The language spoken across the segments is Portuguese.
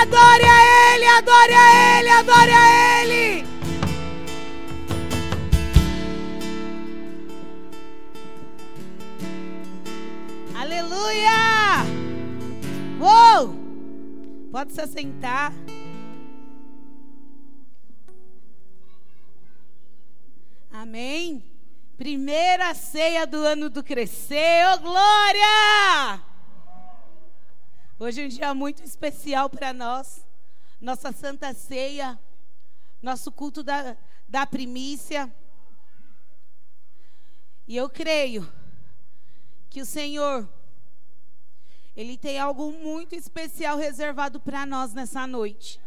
Adore a Ele, adore a Ele, adore a Ele. Aleluia! Uou! Pode se assentar. Amém. Primeira ceia do ano do crescer. Ô, oh, glória! Hoje é um dia muito especial para nós. Nossa Santa Ceia. Nosso culto da, da primícia. E eu creio que o Senhor, Ele tem algo muito especial reservado para nós nessa noite.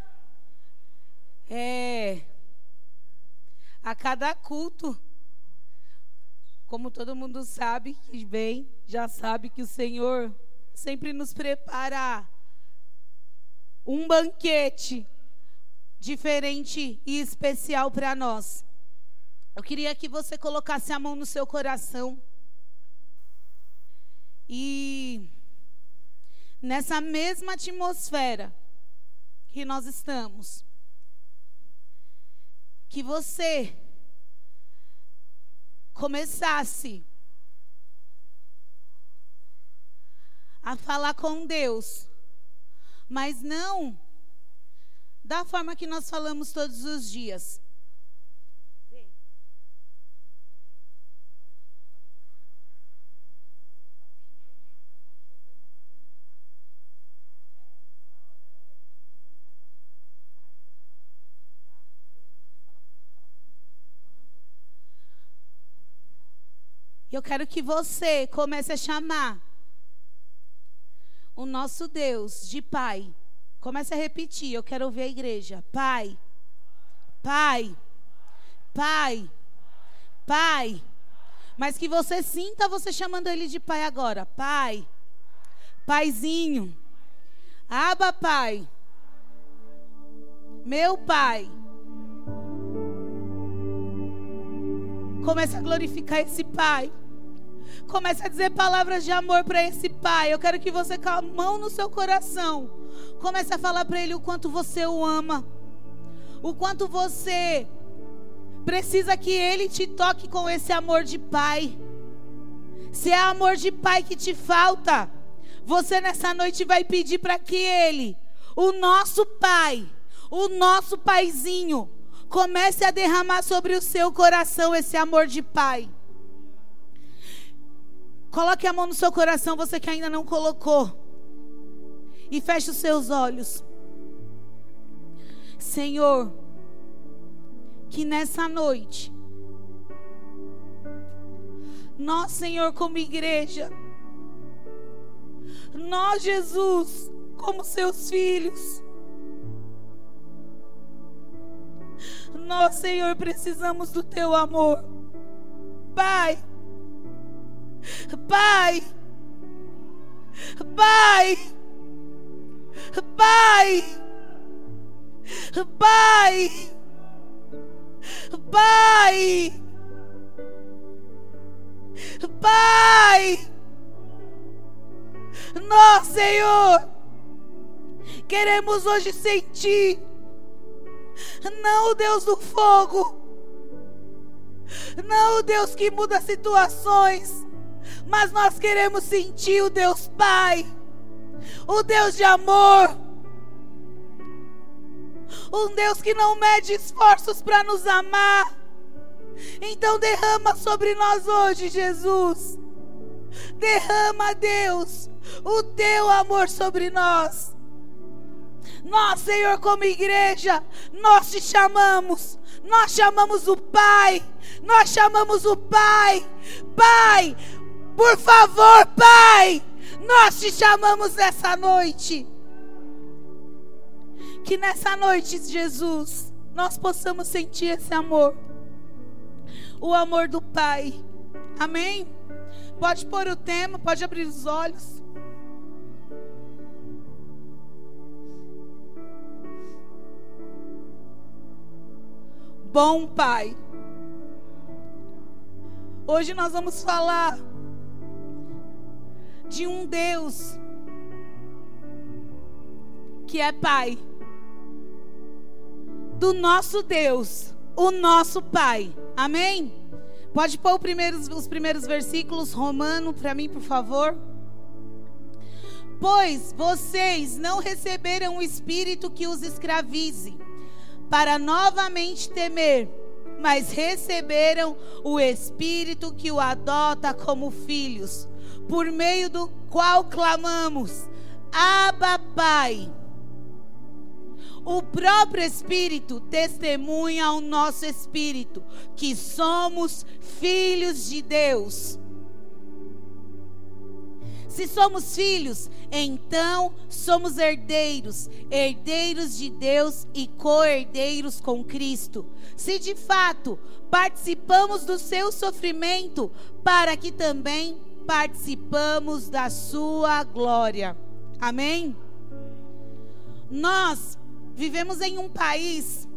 É. A cada culto, como todo mundo sabe que já sabe que o Senhor sempre nos prepara um banquete diferente e especial para nós. Eu queria que você colocasse a mão no seu coração. E nessa mesma atmosfera que nós estamos, que você começasse a falar com Deus, mas não da forma que nós falamos todos os dias. Eu quero que você comece a chamar o nosso Deus de Pai. Comece a repetir, eu quero ouvir a igreja. Pai, Pai, Pai, Pai. Mas que você sinta você chamando ele de Pai agora. Pai, Paizinho, Aba Pai, meu Pai. Comece a glorificar esse Pai. Comece a dizer palavras de amor para esse pai. Eu quero que você com a mão no seu coração comece a falar para ele o quanto você o ama. O quanto você precisa que ele te toque com esse amor de pai. Se é amor de pai que te falta, você nessa noite vai pedir para que ele, o nosso pai, o nosso paizinho, comece a derramar sobre o seu coração esse amor de pai. Coloque a mão no seu coração, você que ainda não colocou. E feche os seus olhos. Senhor, que nessa noite, nós, Senhor, como igreja, nós, Jesus, como seus filhos, nós, Senhor, precisamos do teu amor. Pai, Pai, Pai, Pai, Pai, Pai, Pai, nós, Senhor, queremos hoje sentir, não o Deus do fogo, não o Deus que muda situações, mas nós queremos sentir o Deus Pai, o Deus de amor, um Deus que não mede esforços para nos amar. Então derrama sobre nós hoje, Jesus. Derrama, Deus, o teu amor sobre nós. Nós, Senhor, como igreja, nós te chamamos. Nós chamamos o Pai. Nós chamamos o Pai. Pai, por favor, Pai, nós te chamamos nessa noite. Que nessa noite, Jesus, nós possamos sentir esse amor. O amor do Pai. Amém? Pode pôr o tema, pode abrir os olhos. Bom Pai. Hoje nós vamos falar de um Deus que é Pai. Do nosso Deus, o nosso Pai. Amém? Pode pôr primeiros, os primeiros versículos, Romano, para mim, por favor. Pois vocês não receberam o espírito que os escravize, para novamente temer, mas receberam o espírito que o adota como filhos, por meio do qual clamamos: Abba, Pai. O próprio Espírito testemunha ao nosso espírito que somos filhos de Deus. Se somos filhos, então somos herdeiros, herdeiros de Deus e co-herdeiros com Cristo. Se de fato participamos do seu sofrimento, para que também participamos da sua glória. Amém? Nós vivemos em um país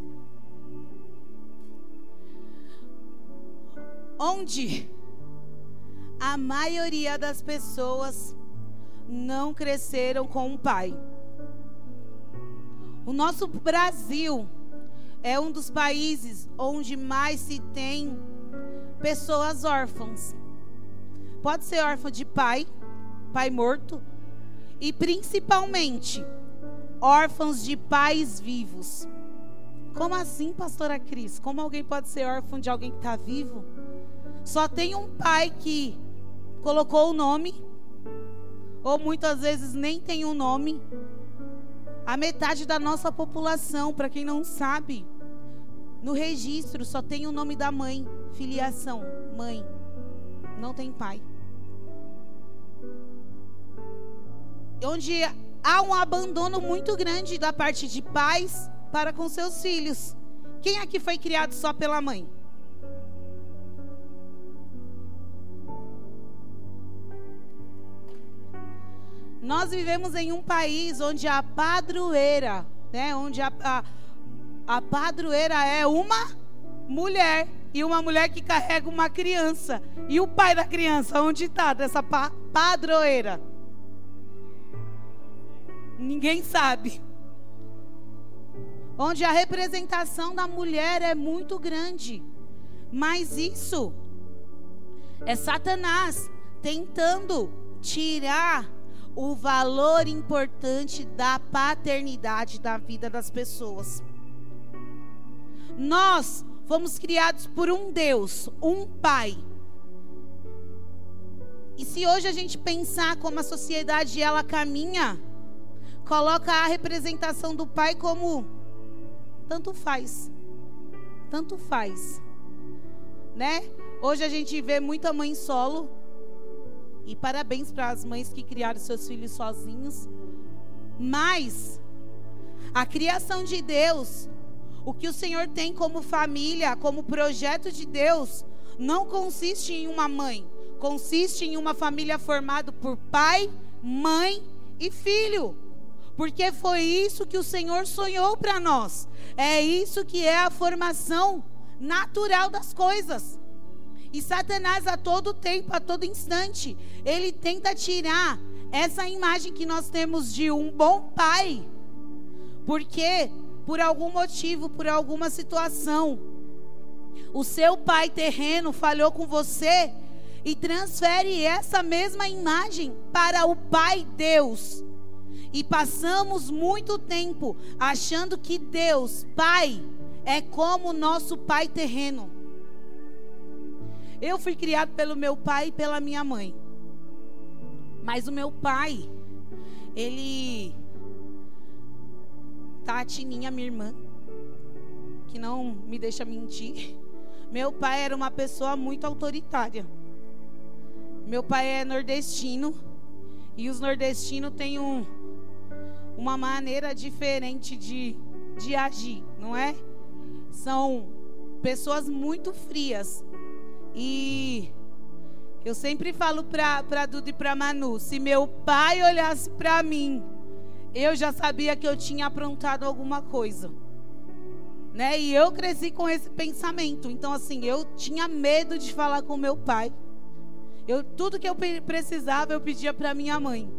onde a maioria das pessoas não cresceram com um pai. O nosso Brasil é um dos países onde mais se tem pessoas órfãs. Pode ser órfão de pai, pai morto, e principalmente órfãos de pais vivos. Como assim, pastora Cris? Como alguém pode ser órfão de alguém que está vivo? Só tem um pai que colocou o nome, ou muitas vezes nem tem um nome. A metade da nossa população, para quem não sabe, no registro só tem o nome da mãe, filiação, mãe. Não tem pai. Onde há um abandono muito grande da parte de pais para com seus filhos. Quem aqui foi criado só pela mãe? Nós vivemos em um país onde a padroeira, né, onde a, a, a padroeira é uma mulher e uma mulher que carrega uma criança. E o pai da criança, onde está dessa pa, padroeira? Ninguém sabe. Onde a representação da mulher é muito grande. Mas isso é Satanás tentando tirar o valor importante da paternidade da vida das pessoas. Nós fomos criados por um Deus, um Pai. E se hoje a gente pensar como a sociedade ela caminha, coloca a representação do Pai como tanto faz. Tanto faz. Né? Hoje a gente vê muita mãe solo e parabéns para as mães que criaram seus filhos sozinhos. Mas a criação de Deus, o que o Senhor tem como família, como projeto de Deus, não consiste em uma mãe, consiste em uma família formada por pai, mãe e filho. Porque foi isso que o Senhor sonhou para nós. É isso que é a formação natural das coisas. E Satanás a todo tempo, a todo instante, ele tenta tirar essa imagem que nós temos de um bom pai. Porque por algum motivo, por alguma situação, o seu pai terreno falhou com você e transfere essa mesma imagem para o Pai Deus. E passamos muito tempo achando que Deus, Pai, é como nosso Pai terreno. Eu fui criado pelo meu pai e pela minha mãe. Mas o meu pai, ele. Tati, minha irmã, que não me deixa mentir. Meu pai era uma pessoa muito autoritária. Meu pai é nordestino e os nordestinos têm um, uma maneira diferente de, de agir, não é? São pessoas muito frias. E eu sempre falo para Duda e para Manu: se meu pai olhasse para mim, eu já sabia que eu tinha aprontado alguma coisa. Né? E eu cresci com esse pensamento. Então, assim, eu tinha medo de falar com meu pai. Eu, tudo que eu precisava, eu pedia para minha mãe.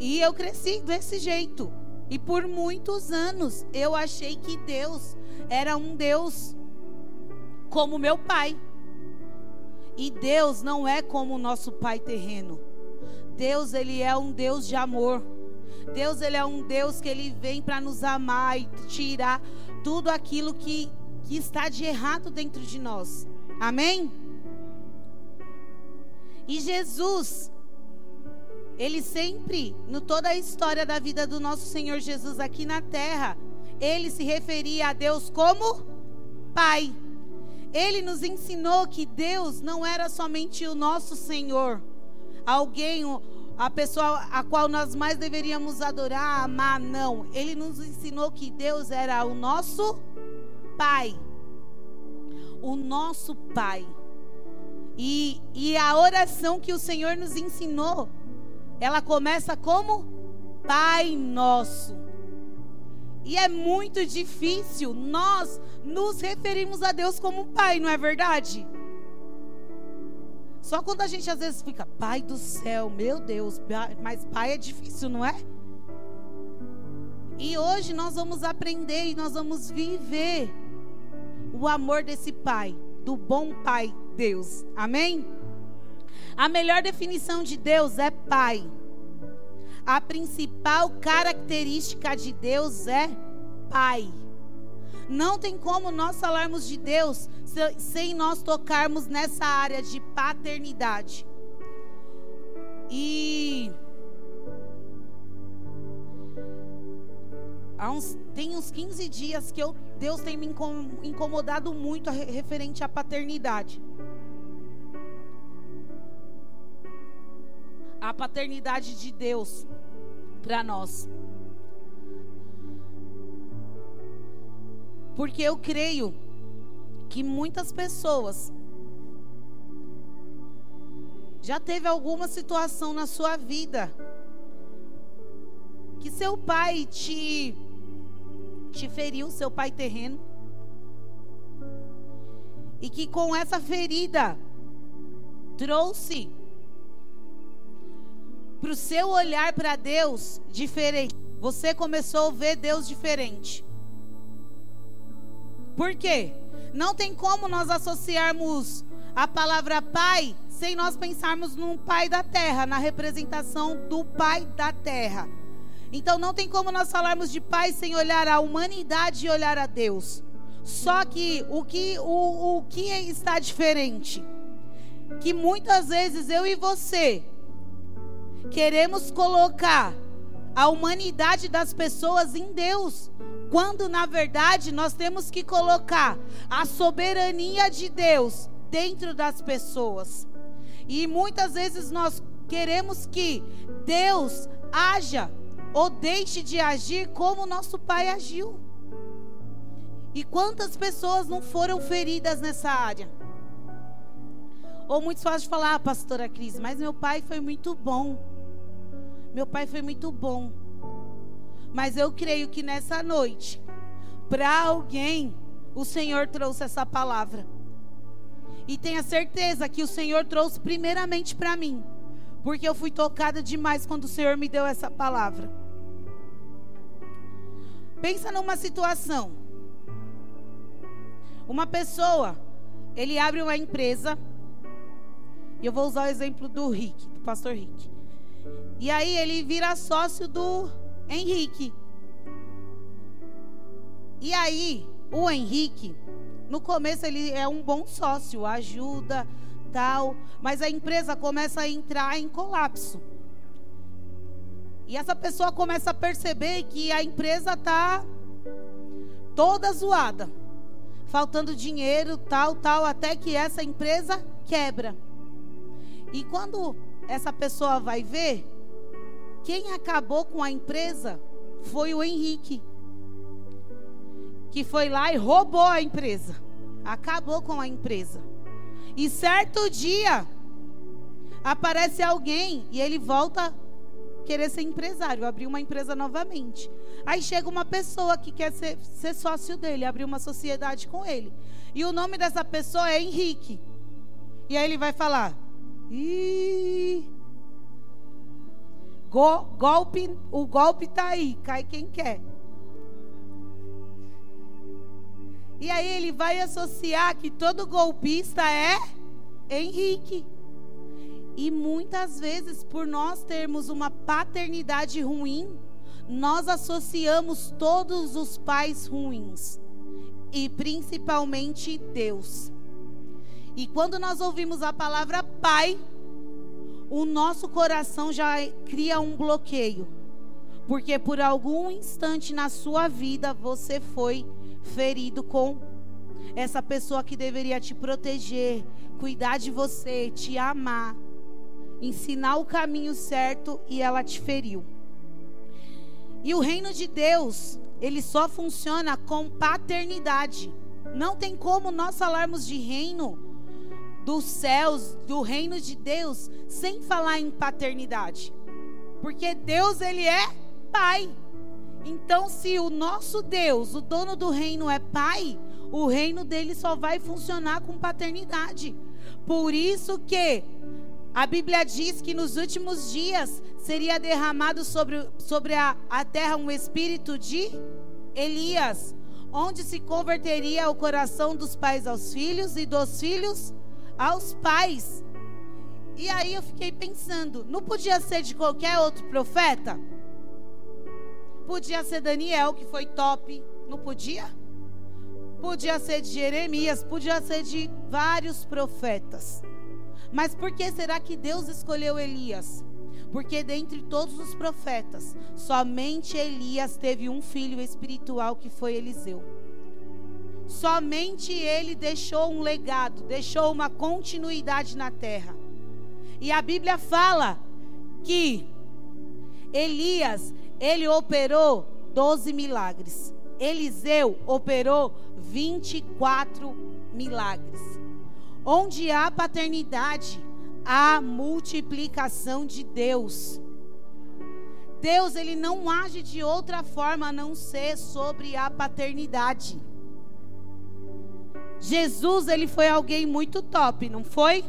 E eu cresci desse jeito. E por muitos anos eu achei que Deus era um Deus como meu pai. E Deus não é como o nosso pai terreno. Deus, ele é um Deus de amor. Deus, ele é um Deus que ele vem para nos amar e tirar tudo aquilo que, que está de errado dentro de nós. Amém? E Jesus, ele sempre, no toda a história da vida do nosso Senhor Jesus aqui na terra, ele se referia a Deus como Pai. Ele nos ensinou que Deus não era somente o nosso Senhor, alguém, a pessoa a qual nós mais deveríamos adorar, amar, não. Ele nos ensinou que Deus era o nosso Pai. O nosso Pai. E, e a oração que o Senhor nos ensinou, ela começa como Pai Nosso. E é muito difícil nós nos referirmos a Deus como Pai, não é verdade? Só quando a gente às vezes fica, Pai do céu, meu Deus, mas Pai é difícil, não é? E hoje nós vamos aprender e nós vamos viver o amor desse Pai, do bom Pai Deus. Amém? A melhor definição de Deus é Pai. A principal característica de Deus é Pai. Não tem como nós falarmos de Deus sem nós tocarmos nessa área de paternidade. E uns, tem uns 15 dias que eu, Deus tem me incomodado muito referente à paternidade. A paternidade de Deus para nós. Porque eu creio que muitas pessoas já teve alguma situação na sua vida que seu pai te te feriu, seu pai terreno. E que com essa ferida trouxe para o seu olhar para Deus diferente. Você começou a ver Deus diferente. Por quê? Não tem como nós associarmos a palavra pai sem nós pensarmos num pai da terra, na representação do pai da terra. Então não tem como nós falarmos de pai sem olhar a humanidade e olhar a Deus. Só que o que o, o que está diferente? Que muitas vezes eu e você queremos colocar a humanidade das pessoas em Deus. Quando na verdade nós temos que colocar a soberania de Deus dentro das pessoas. E muitas vezes nós queremos que Deus haja ou deixe de agir como nosso pai agiu. E quantas pessoas não foram feridas nessa área? Ou muitos fazem falar, ah, pastora Cris, mas meu pai foi muito bom. Meu pai foi muito bom. Mas eu creio que nessa noite, para alguém, o Senhor trouxe essa palavra. E tenha certeza que o Senhor trouxe primeiramente para mim. Porque eu fui tocada demais quando o Senhor me deu essa palavra. Pensa numa situação. Uma pessoa, ele abre uma empresa. E eu vou usar o exemplo do Rick, do pastor Rick. E aí ele vira sócio do Henrique. E aí, o Henrique, no começo ele é um bom sócio, ajuda, tal, mas a empresa começa a entrar em colapso. E essa pessoa começa a perceber que a empresa está toda zoada, faltando dinheiro, tal, tal, até que essa empresa quebra. E quando essa pessoa vai ver, quem acabou com a empresa foi o Henrique, que foi lá e roubou a empresa, acabou com a empresa. E certo dia aparece alguém e ele volta querer ser empresário, abrir uma empresa novamente. Aí chega uma pessoa que quer ser, ser sócio dele, abrir uma sociedade com ele. E o nome dessa pessoa é Henrique. E aí ele vai falar: Ih, Go, golpe, o golpe tá aí, cai quem quer. E aí ele vai associar que todo golpista é Henrique. E muitas vezes, por nós termos uma paternidade ruim, nós associamos todos os pais ruins. E principalmente Deus. E quando nós ouvimos a palavra pai, o nosso coração já cria um bloqueio. Porque por algum instante na sua vida você foi ferido com essa pessoa que deveria te proteger, cuidar de você, te amar, ensinar o caminho certo e ela te feriu. E o reino de Deus, ele só funciona com paternidade. Não tem como nós falarmos de reino dos céus, do reino de Deus, sem falar em paternidade. Porque Deus, ele é pai. Então, se o nosso Deus, o dono do reino, é pai, o reino dele só vai funcionar com paternidade. Por isso que a Bíblia diz que nos últimos dias seria derramado sobre, sobre a, a terra um espírito de Elias, onde se converteria o coração dos pais aos filhos e dos filhos aos pais. E aí eu fiquei pensando, não podia ser de qualquer outro profeta? Podia ser Daniel, que foi top, não podia? Podia ser de Jeremias, podia ser de vários profetas. Mas por que será que Deus escolheu Elias? Porque dentre todos os profetas, somente Elias teve um filho espiritual que foi Eliseu. Somente ele deixou um legado, deixou uma continuidade na terra. E a Bíblia fala que Elias, ele operou 12 milagres. Eliseu operou 24 milagres. Onde há paternidade, há multiplicação de Deus. Deus, ele não age de outra forma a não ser sobre a paternidade. Jesus, ele foi alguém muito top, não foi?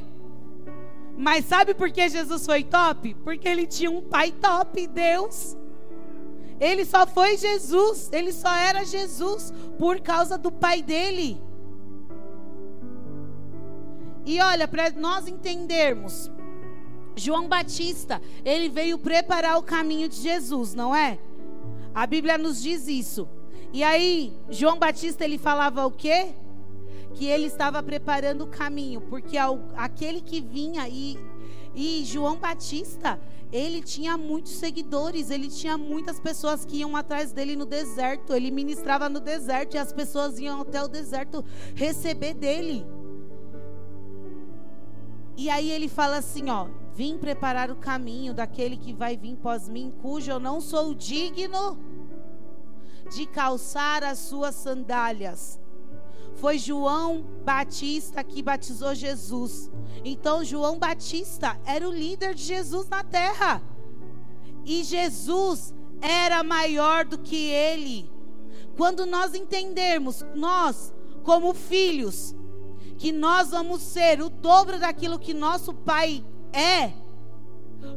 Mas sabe por que Jesus foi top? Porque ele tinha um pai top, Deus. Ele só foi Jesus, ele só era Jesus por causa do pai dele. E olha, para nós entendermos, João Batista, ele veio preparar o caminho de Jesus, não é? A Bíblia nos diz isso. E aí, João Batista, ele falava o quê? Que ele estava preparando o caminho, porque aquele que vinha e, e João Batista, ele tinha muitos seguidores, ele tinha muitas pessoas que iam atrás dele no deserto, ele ministrava no deserto e as pessoas iam até o deserto receber dele. E aí ele fala assim, ó: "Vim preparar o caminho daquele que vai vir pós mim, cujo eu não sou digno de calçar as suas sandálias." Foi João Batista que batizou Jesus. Então João Batista era o líder de Jesus na terra. E Jesus era maior do que ele. Quando nós entendermos, nós, como filhos, que nós vamos ser o dobro daquilo que nosso Pai é,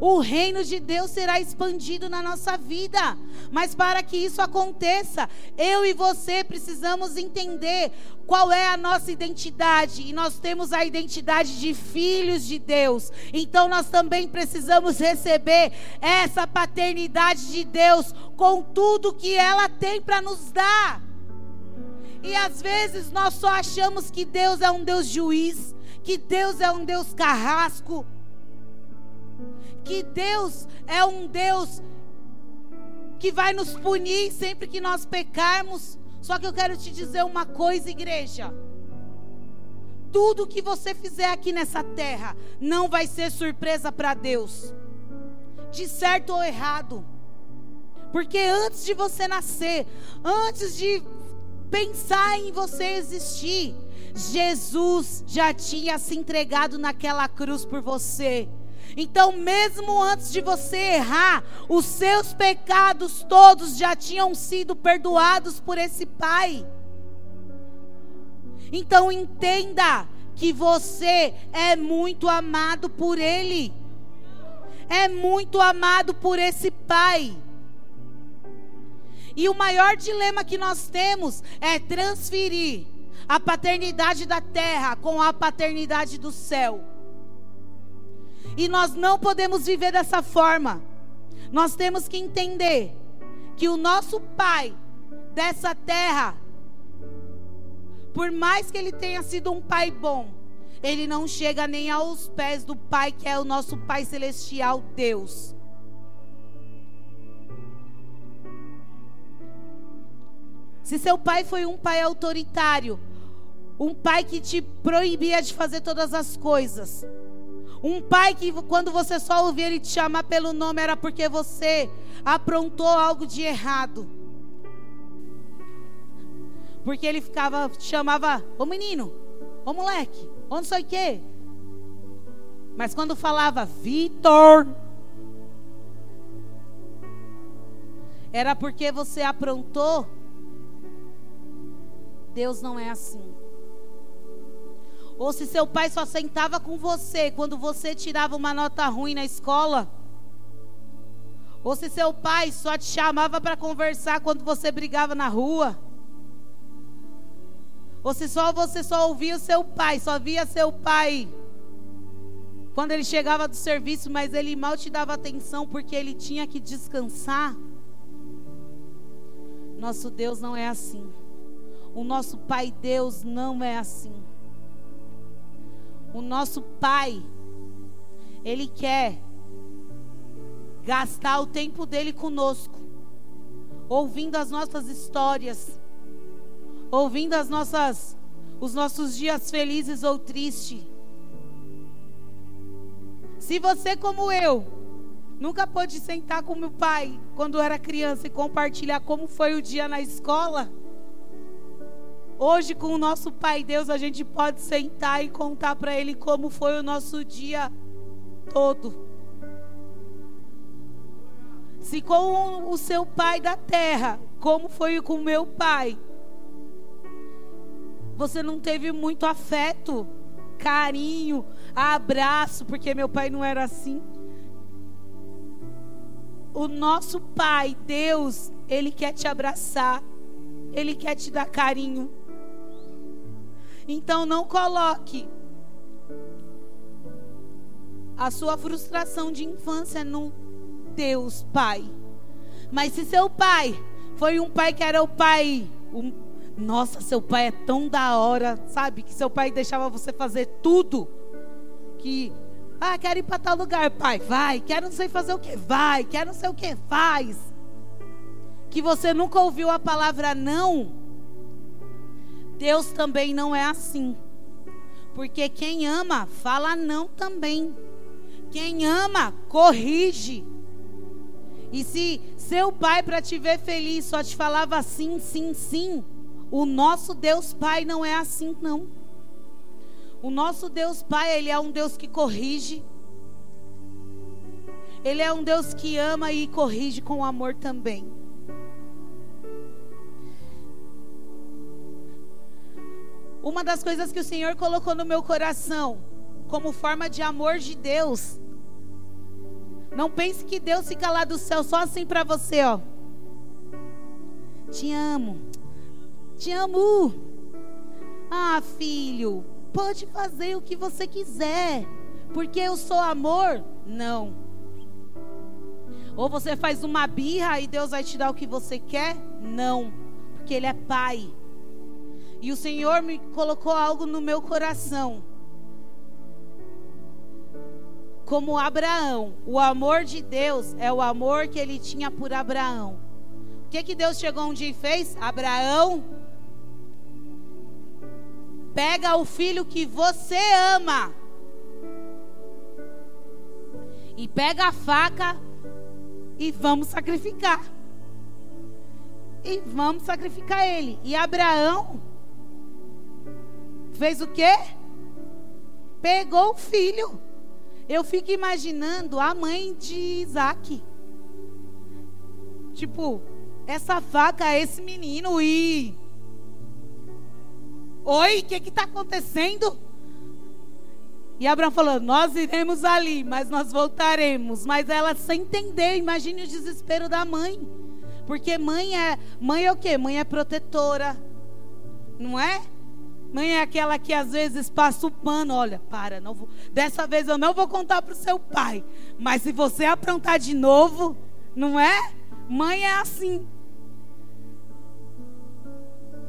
o reino de Deus será expandido na nossa vida. Mas para que isso aconteça, eu e você precisamos entender qual é a nossa identidade. E nós temos a identidade de filhos de Deus. Então nós também precisamos receber essa paternidade de Deus com tudo que ela tem para nos dar. E às vezes nós só achamos que Deus é um Deus juiz, que Deus é um Deus carrasco, que Deus é um Deus que vai nos punir sempre que nós pecarmos. Só que eu quero te dizer uma coisa, igreja. Tudo que você fizer aqui nessa terra não vai ser surpresa para Deus, de certo ou errado. Porque antes de você nascer, antes de pensar em você existir. Jesus já tinha se entregado naquela cruz por você. Então, mesmo antes de você errar, os seus pecados todos já tinham sido perdoados por esse Pai. Então, entenda que você é muito amado por Ele. é muito amado por esse pai. E o maior dilema que nós temos é transferir a paternidade da terra com a paternidade do céu. E nós não podemos viver dessa forma. Nós temos que entender que o nosso pai dessa terra, por mais que ele tenha sido um pai bom, ele não chega nem aos pés do pai que é o nosso pai celestial, Deus. Se seu pai foi um pai autoritário, um pai que te proibia de fazer todas as coisas, um pai que quando você só ouvia ele te chamar pelo nome era porque você aprontou algo de errado. Porque ele ficava, chamava, ô menino, ô moleque, ô não sei o quê. Mas quando falava Vitor, era porque você aprontou Deus não é assim. Ou se seu pai só sentava com você quando você tirava uma nota ruim na escola. Ou se seu pai só te chamava para conversar quando você brigava na rua. Ou se só você só ouvia o seu pai, só via seu pai quando ele chegava do serviço, mas ele mal te dava atenção porque ele tinha que descansar. Nosso Deus não é assim. O nosso Pai Deus não é assim. O nosso Pai, Ele quer gastar o tempo dele conosco, ouvindo as nossas histórias, ouvindo as nossas, os nossos dias felizes ou tristes. Se você, como eu, nunca pôde sentar com meu pai quando era criança e compartilhar como foi o dia na escola, Hoje, com o nosso Pai Deus, a gente pode sentar e contar para Ele como foi o nosso dia todo. Se com o seu Pai da terra, como foi com o meu Pai, você não teve muito afeto, carinho, abraço, porque meu pai não era assim. O nosso Pai, Deus, Ele quer te abraçar, Ele quer te dar carinho. Então não coloque a sua frustração de infância no Deus Pai. Mas se seu pai foi um pai que era o pai, nossa, seu pai é tão da hora, sabe? Que seu pai deixava você fazer tudo. Que, ah, quero ir para tal lugar, pai, vai. Quero não sei fazer o que, vai. Quero não sei o que, faz. Que você nunca ouviu a palavra não Deus também não é assim. Porque quem ama, fala não também. Quem ama, corrige. E se seu pai, para te ver feliz, só te falava sim, sim, sim, o nosso Deus Pai não é assim, não. O nosso Deus Pai, Ele é um Deus que corrige. Ele é um Deus que ama e corrige com amor também. Uma das coisas que o Senhor colocou no meu coração, como forma de amor de Deus. Não pense que Deus fica lá do céu só assim para você, ó. Te amo. Te amo. Ah, filho, pode fazer o que você quiser, porque eu sou amor? Não. Ou você faz uma birra e Deus vai te dar o que você quer? Não, porque Ele é Pai. E o Senhor me colocou algo no meu coração. Como Abraão, o amor de Deus é o amor que ele tinha por Abraão. O que que Deus chegou um dia e fez? Abraão, pega o filho que você ama. E pega a faca e vamos sacrificar. E vamos sacrificar ele. E Abraão fez o quê? Pegou o filho. Eu fico imaginando a mãe de Isaac. Tipo, essa faca, esse menino e. Oi, o que está acontecendo? E Abraão falou: Nós iremos ali, mas nós voltaremos. Mas ela sem entender, imagine o desespero da mãe. Porque mãe é, mãe é o quê? Mãe é protetora. Não é? Mãe é aquela que às vezes passa o pano, olha, para, não vou, dessa vez eu não vou contar para o seu pai, mas se você aprontar de novo, não é? Mãe é assim.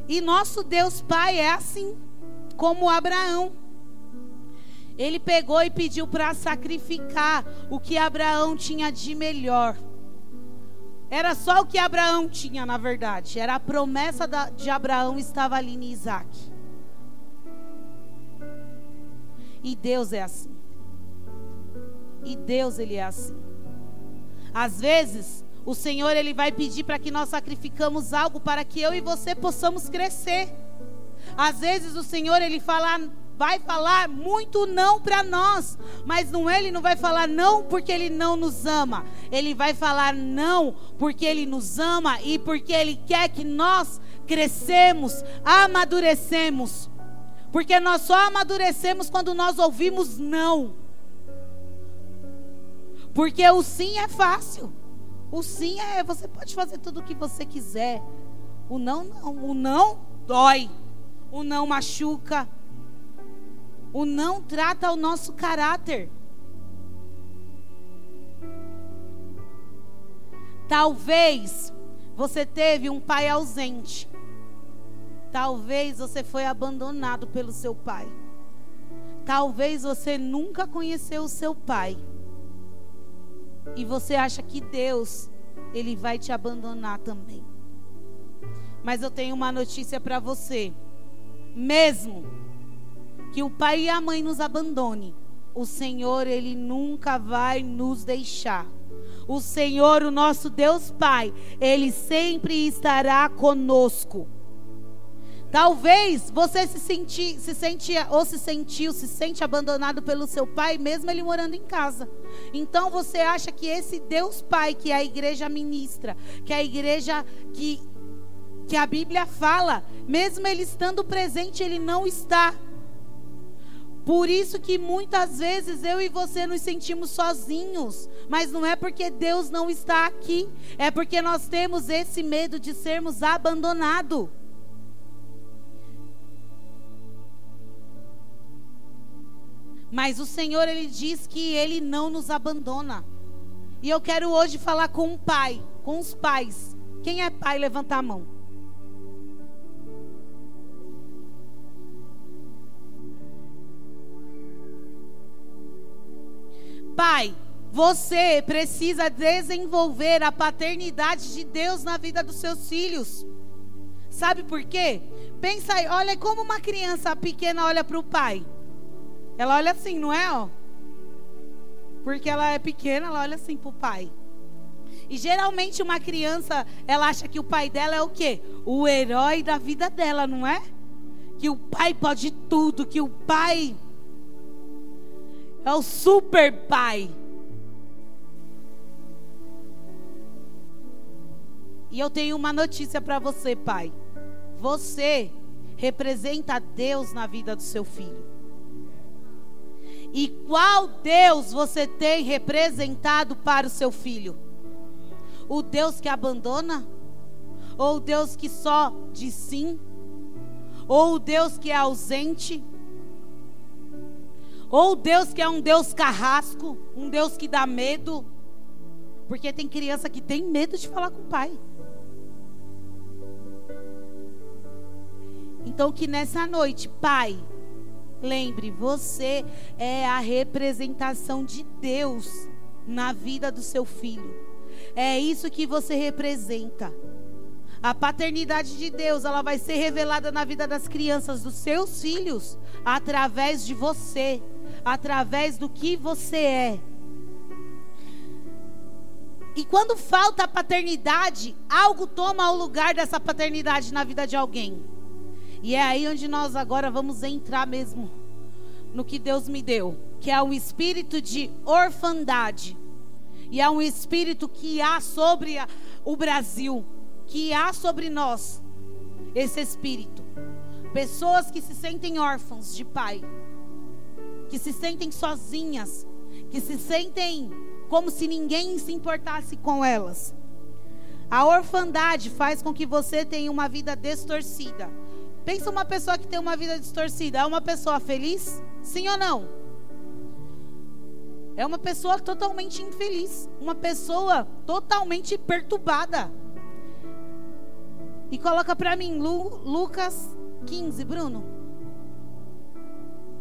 E nosso Deus Pai é assim, como Abraão. Ele pegou e pediu para sacrificar o que Abraão tinha de melhor. Era só o que Abraão tinha, na verdade. Era a promessa de Abraão estava ali em Isaac. E Deus é assim. E Deus ele é assim. Às vezes, o Senhor ele vai pedir para que nós sacrificamos algo para que eu e você possamos crescer. Às vezes o Senhor ele fala, vai falar muito não para nós, mas não ele não vai falar não porque ele não nos ama. Ele vai falar não porque ele nos ama e porque ele quer que nós crescemos, amadurecemos. Porque nós só amadurecemos quando nós ouvimos não. Porque o sim é fácil. O sim é você pode fazer tudo o que você quiser. O não não, o não dói. O não machuca. O não trata o nosso caráter. Talvez você teve um pai ausente. Talvez você foi abandonado pelo seu pai. Talvez você nunca conheceu o seu pai. E você acha que Deus, ele vai te abandonar também. Mas eu tenho uma notícia para você. Mesmo que o pai e a mãe nos abandone, o Senhor, ele nunca vai nos deixar. O Senhor, o nosso Deus Pai, ele sempre estará conosco. Talvez você se, senti, se sentia ou se sentiu, se sente abandonado pelo seu pai, mesmo ele morando em casa. Então você acha que esse Deus Pai, que a igreja ministra, que a igreja que, que a Bíblia fala, mesmo ele estando presente, ele não está. Por isso que muitas vezes eu e você nos sentimos sozinhos, mas não é porque Deus não está aqui, é porque nós temos esse medo de sermos abandonados. Mas o Senhor, Ele diz que Ele não nos abandona. E eu quero hoje falar com um pai, com os pais. Quem é pai, levanta a mão. Pai, você precisa desenvolver a paternidade de Deus na vida dos seus filhos. Sabe por quê? Pensa aí, olha como uma criança pequena olha para o pai. Ela olha assim, não é? Ó? Porque ela é pequena, ela olha assim pro pai. E geralmente uma criança, ela acha que o pai dela é o quê? O herói da vida dela, não é? Que o pai pode tudo, que o pai é o super pai. E eu tenho uma notícia para você, pai. Você representa Deus na vida do seu filho. E qual Deus você tem representado para o seu filho? O Deus que abandona? Ou o Deus que só diz sim? Ou o Deus que é ausente? Ou o Deus que é um Deus carrasco? Um Deus que dá medo? Porque tem criança que tem medo de falar com o pai. Então, que nessa noite, pai, Lembre, você é a representação de Deus na vida do seu filho. É isso que você representa. A paternidade de Deus, ela vai ser revelada na vida das crianças, dos seus filhos, através de você, através do que você é. E quando falta a paternidade, algo toma o lugar dessa paternidade na vida de alguém. E é aí onde nós agora vamos entrar mesmo no que Deus me deu, que é um espírito de orfandade. E é um espírito que há sobre o Brasil, que há sobre nós esse espírito. Pessoas que se sentem órfãos de pai, que se sentem sozinhas, que se sentem como se ninguém se importasse com elas. A orfandade faz com que você tenha uma vida distorcida. Pensa uma pessoa que tem uma vida distorcida, é uma pessoa feliz? Sim ou não? É uma pessoa totalmente infeliz, uma pessoa totalmente perturbada. E coloca para mim Lu, Lucas 15, Bruno.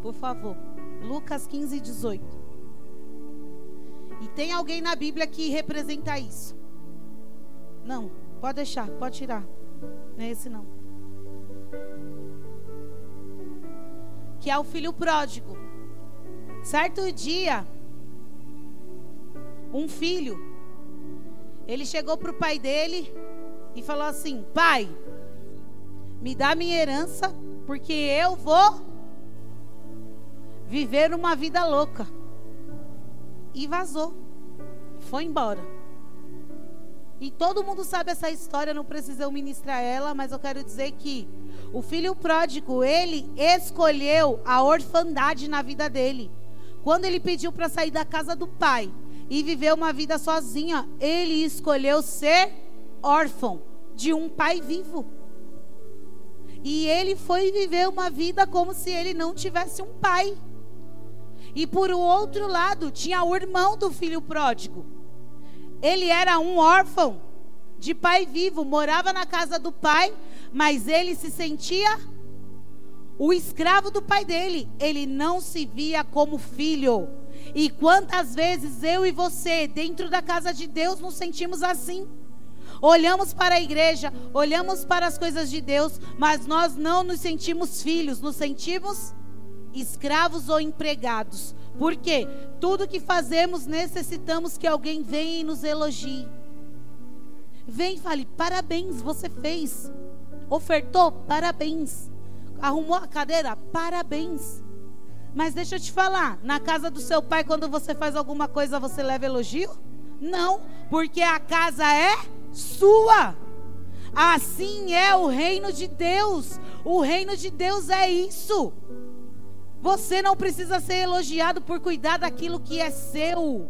Por favor. Lucas 15, 18. E tem alguém na Bíblia que representa isso? Não, pode deixar, pode tirar. Não é esse não. Que é o filho pródigo. Certo dia, um filho, ele chegou para o pai dele e falou assim: Pai, me dá minha herança, porque eu vou viver uma vida louca. E vazou, foi embora. E todo mundo sabe essa história, não precisa eu ministrar ela, mas eu quero dizer que o filho pródigo, ele escolheu a orfandade na vida dele. Quando ele pediu para sair da casa do pai e viver uma vida sozinha, ele escolheu ser órfão de um pai vivo. E ele foi viver uma vida como se ele não tivesse um pai. E por outro lado, tinha o irmão do filho pródigo. Ele era um órfão de pai vivo, morava na casa do pai, mas ele se sentia o escravo do pai dele. Ele não se via como filho. E quantas vezes eu e você, dentro da casa de Deus, nos sentimos assim? Olhamos para a igreja, olhamos para as coisas de Deus, mas nós não nos sentimos filhos, nos sentimos escravos ou empregados. Por quê? Tudo que fazemos necessitamos que alguém venha e nos elogie. Vem e fale: parabéns, você fez. Ofertou? Parabéns. Arrumou a cadeira? Parabéns. Mas deixa eu te falar: na casa do seu pai, quando você faz alguma coisa, você leva elogio? Não, porque a casa é sua. Assim é o reino de Deus. O reino de Deus é isso. Você não precisa ser elogiado por cuidar daquilo que é seu.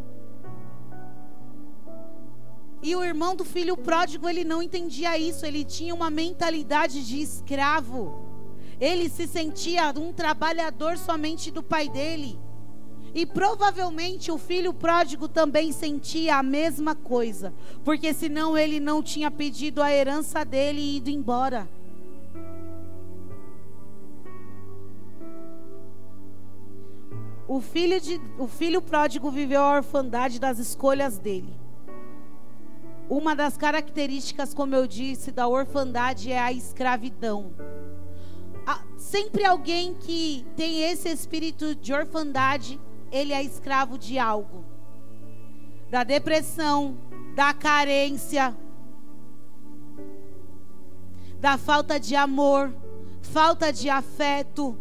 E o irmão do filho pródigo, ele não entendia isso, ele tinha uma mentalidade de escravo. Ele se sentia um trabalhador somente do pai dele. E provavelmente o filho pródigo também sentia a mesma coisa, porque senão ele não tinha pedido a herança dele e ido embora. O filho, de, o filho pródigo viveu a orfandade das escolhas dele. Uma das características, como eu disse, da orfandade é a escravidão. Sempre alguém que tem esse espírito de orfandade ele é escravo de algo. Da depressão, da carência, da falta de amor, falta de afeto.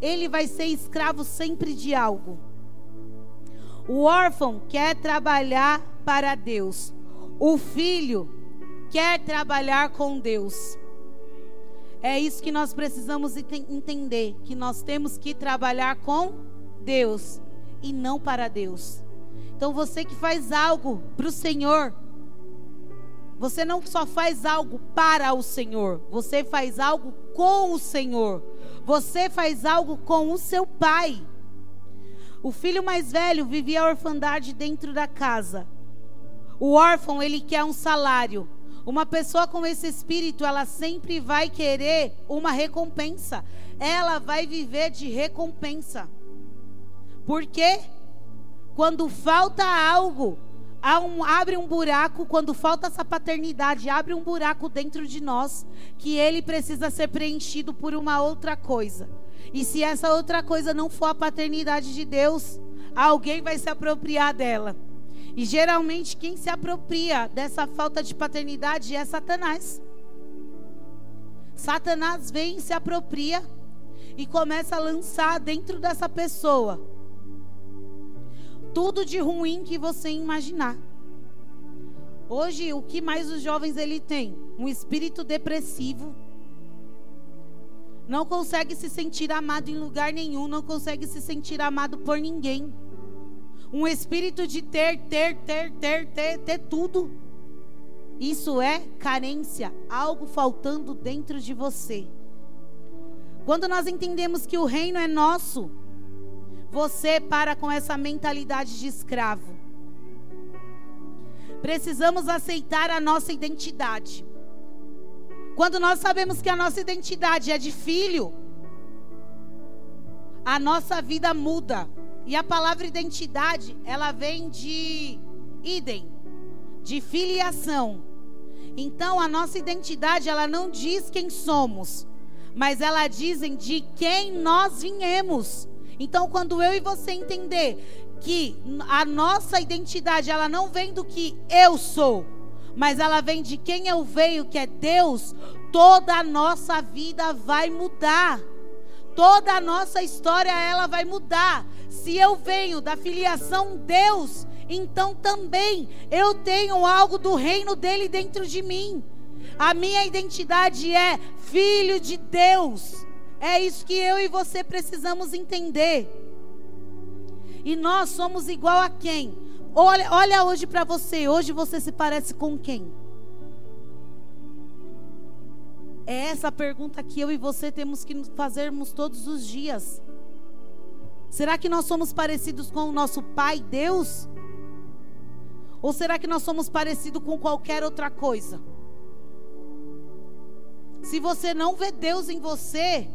Ele vai ser escravo sempre de algo. O órfão quer trabalhar para Deus. O filho quer trabalhar com Deus. É isso que nós precisamos entender, que nós temos que trabalhar com Deus e não para Deus. Então você que faz algo para o Senhor, você não só faz algo para o Senhor, você faz algo com o Senhor. Você faz algo com o seu pai. O filho mais velho vivia a orfandade dentro da casa. O órfão, ele quer um salário. Uma pessoa com esse espírito, ela sempre vai querer uma recompensa. Ela vai viver de recompensa. Porque quando falta algo, um, abre um buraco, quando falta essa paternidade, abre um buraco dentro de nós, que ele precisa ser preenchido por uma outra coisa. E se essa outra coisa não for a paternidade de Deus, alguém vai se apropriar dela. E geralmente quem se apropria dessa falta de paternidade é Satanás. Satanás vem, se apropria e começa a lançar dentro dessa pessoa tudo de ruim que você imaginar. Hoje, o que mais os jovens ele têm? Um espírito depressivo. não consegue se sentir amado em lugar nenhum, não consegue se sentir amado por ninguém. Um espírito de ter, ter, ter, ter, ter, ter tudo. Isso é carência, algo faltando dentro de você. Quando nós entendemos que o reino é nosso, você para com essa mentalidade de escravo. Precisamos aceitar a nossa identidade. Quando nós sabemos que a nossa identidade é de filho, a nossa vida muda. E a palavra identidade, ela vem de idem, de filiação. Então a nossa identidade, ela não diz quem somos, mas ela dizem de quem nós viemos. Então quando eu e você entender que a nossa identidade, ela não vem do que eu sou, mas ela vem de quem eu venho, que é Deus, toda a nossa vida vai mudar. Toda a nossa história ela vai mudar. Se eu venho da filiação Deus, então também eu tenho algo do reino dele dentro de mim. A minha identidade é filho de Deus. É isso que eu e você precisamos entender. E nós somos igual a quem? Olha, olha hoje para você. Hoje você se parece com quem? É essa pergunta que eu e você temos que fazermos todos os dias. Será que nós somos parecidos com o nosso Pai Deus? Ou será que nós somos parecidos com qualquer outra coisa? Se você não vê Deus em você,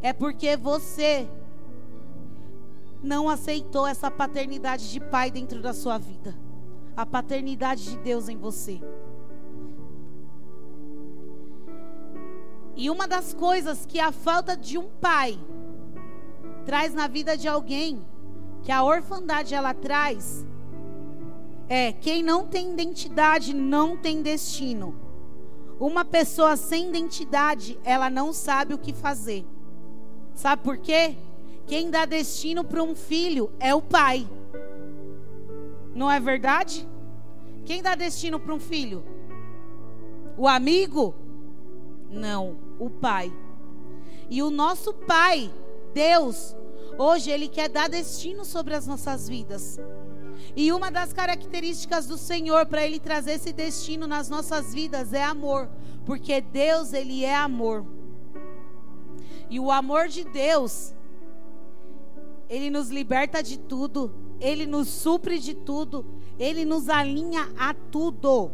é porque você não aceitou essa paternidade de pai dentro da sua vida. A paternidade de Deus em você. E uma das coisas que a falta de um pai traz na vida de alguém, que a orfandade ela traz, é quem não tem identidade não tem destino. Uma pessoa sem identidade, ela não sabe o que fazer. Sabe por quê? Quem dá destino para um filho é o pai. Não é verdade? Quem dá destino para um filho? O amigo? Não, o pai. E o nosso pai, Deus, hoje ele quer dar destino sobre as nossas vidas. E uma das características do Senhor para ele trazer esse destino nas nossas vidas é amor, porque Deus ele é amor. E o amor de Deus ele nos liberta de tudo, Ele nos supre de tudo, Ele nos alinha a tudo.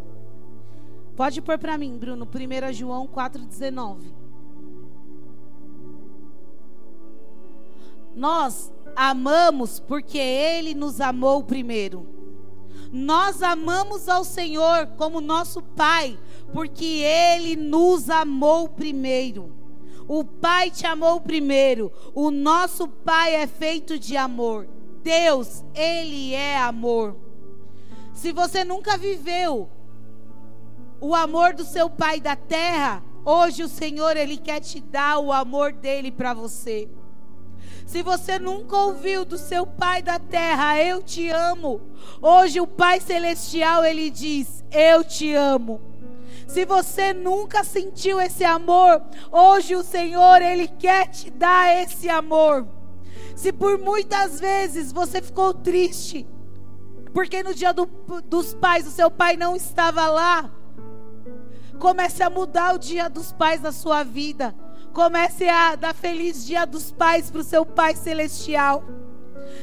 Pode pôr para mim, Bruno, 1 João 4,19. Nós amamos porque Ele nos amou primeiro. Nós amamos ao Senhor como nosso Pai, porque Ele nos amou primeiro. O Pai te amou primeiro. O nosso Pai é feito de amor. Deus, Ele é amor. Se você nunca viveu o amor do seu Pai da terra, hoje o Senhor, Ele quer te dar o amor dele para você. Se você nunca ouviu do seu Pai da terra, eu te amo. Hoje o Pai celestial, Ele diz: Eu te amo. Se você nunca sentiu esse amor, hoje o Senhor, Ele quer te dar esse amor. Se por muitas vezes você ficou triste, porque no dia do, dos pais o seu pai não estava lá, comece a mudar o dia dos pais da sua vida. Comece a dar feliz dia dos pais para o seu pai celestial.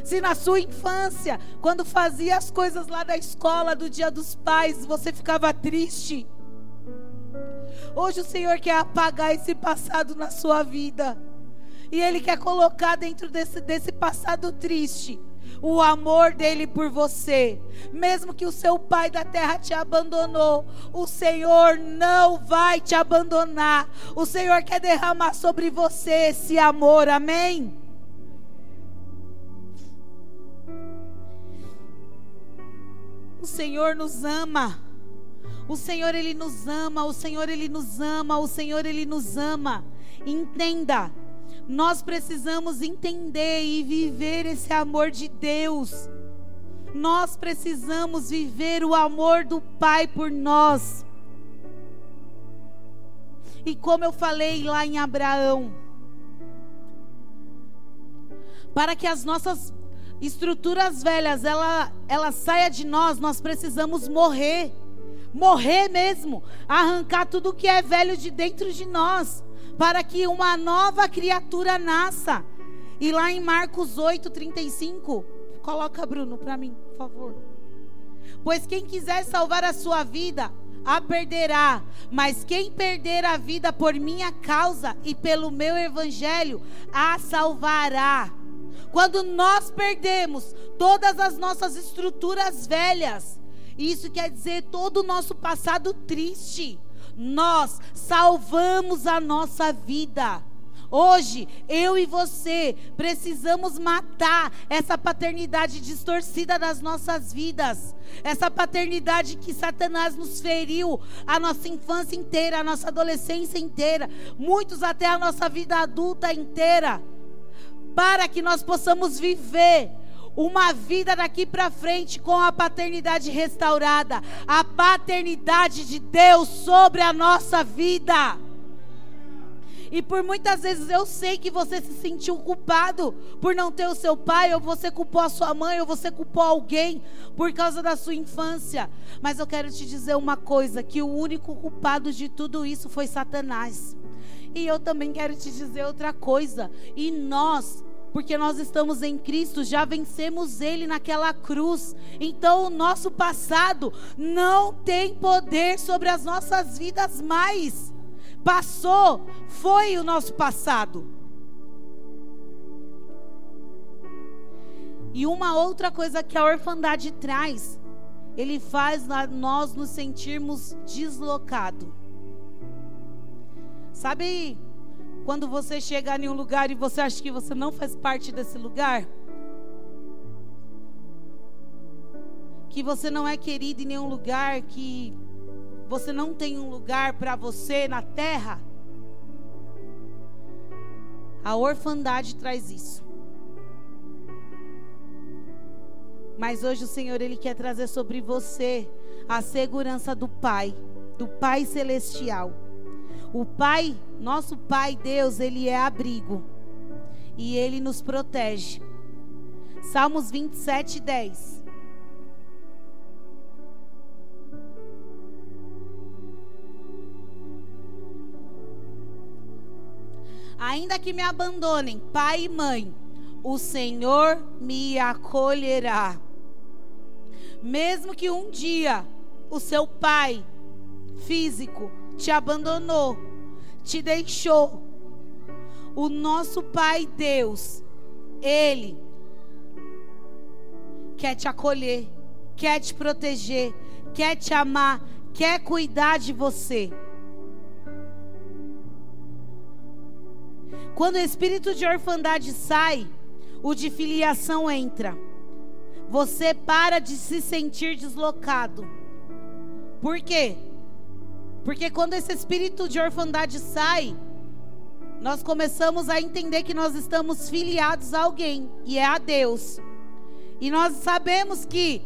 Se na sua infância, quando fazia as coisas lá da escola do dia dos pais, você ficava triste, Hoje o Senhor quer apagar esse passado na sua vida. E Ele quer colocar dentro desse, desse passado triste o amor dele por você. Mesmo que o seu pai da terra te abandonou, o Senhor não vai te abandonar. O Senhor quer derramar sobre você esse amor. Amém? O Senhor nos ama. O Senhor ele nos ama, o Senhor ele nos ama, o Senhor ele nos ama. Entenda. Nós precisamos entender e viver esse amor de Deus. Nós precisamos viver o amor do Pai por nós. E como eu falei lá em Abraão, para que as nossas estruturas velhas ela, ela saia de nós, nós precisamos morrer. Morrer mesmo, arrancar tudo que é velho de dentro de nós, para que uma nova criatura nasça. E lá em Marcos 8, 35, coloca Bruno para mim, por favor. Pois quem quiser salvar a sua vida, a perderá, mas quem perder a vida por minha causa e pelo meu evangelho, a salvará. Quando nós perdemos todas as nossas estruturas velhas, isso quer dizer todo o nosso passado triste, nós salvamos a nossa vida. Hoje, eu e você precisamos matar essa paternidade distorcida das nossas vidas. Essa paternidade que Satanás nos feriu a nossa infância inteira, a nossa adolescência inteira, muitos até a nossa vida adulta inteira para que nós possamos viver uma vida daqui para frente com a paternidade restaurada, a paternidade de Deus sobre a nossa vida. E por muitas vezes eu sei que você se sentiu culpado por não ter o seu pai, ou você culpou a sua mãe, ou você culpou alguém por causa da sua infância. Mas eu quero te dizer uma coisa: que o único culpado de tudo isso foi Satanás. E eu também quero te dizer outra coisa. E nós, porque nós estamos em Cristo, já vencemos Ele naquela cruz. Então o nosso passado não tem poder sobre as nossas vidas mais. Passou, foi o nosso passado. E uma outra coisa que a orfandade traz, ele faz nós nos sentirmos deslocados. Sabe quando você chega em um lugar e você acha que você não faz parte desse lugar? Que você não é querido em nenhum lugar, que você não tem um lugar para você na terra? A orfandade traz isso. Mas hoje o Senhor ele quer trazer sobre você a segurança do Pai, do Pai celestial. O Pai, nosso Pai Deus, ele é abrigo e ele nos protege. Salmos 27, 10. Ainda que me abandonem, pai e mãe, o Senhor me acolherá. Mesmo que um dia o seu pai físico te abandonou, te deixou. O nosso Pai Deus, Ele quer te acolher, quer te proteger, quer te amar, quer cuidar de você. Quando o espírito de orfandade sai, o de filiação entra. Você para de se sentir deslocado. Por quê? Porque quando esse espírito de orfandade sai, nós começamos a entender que nós estamos filiados a alguém, e é a Deus. E nós sabemos que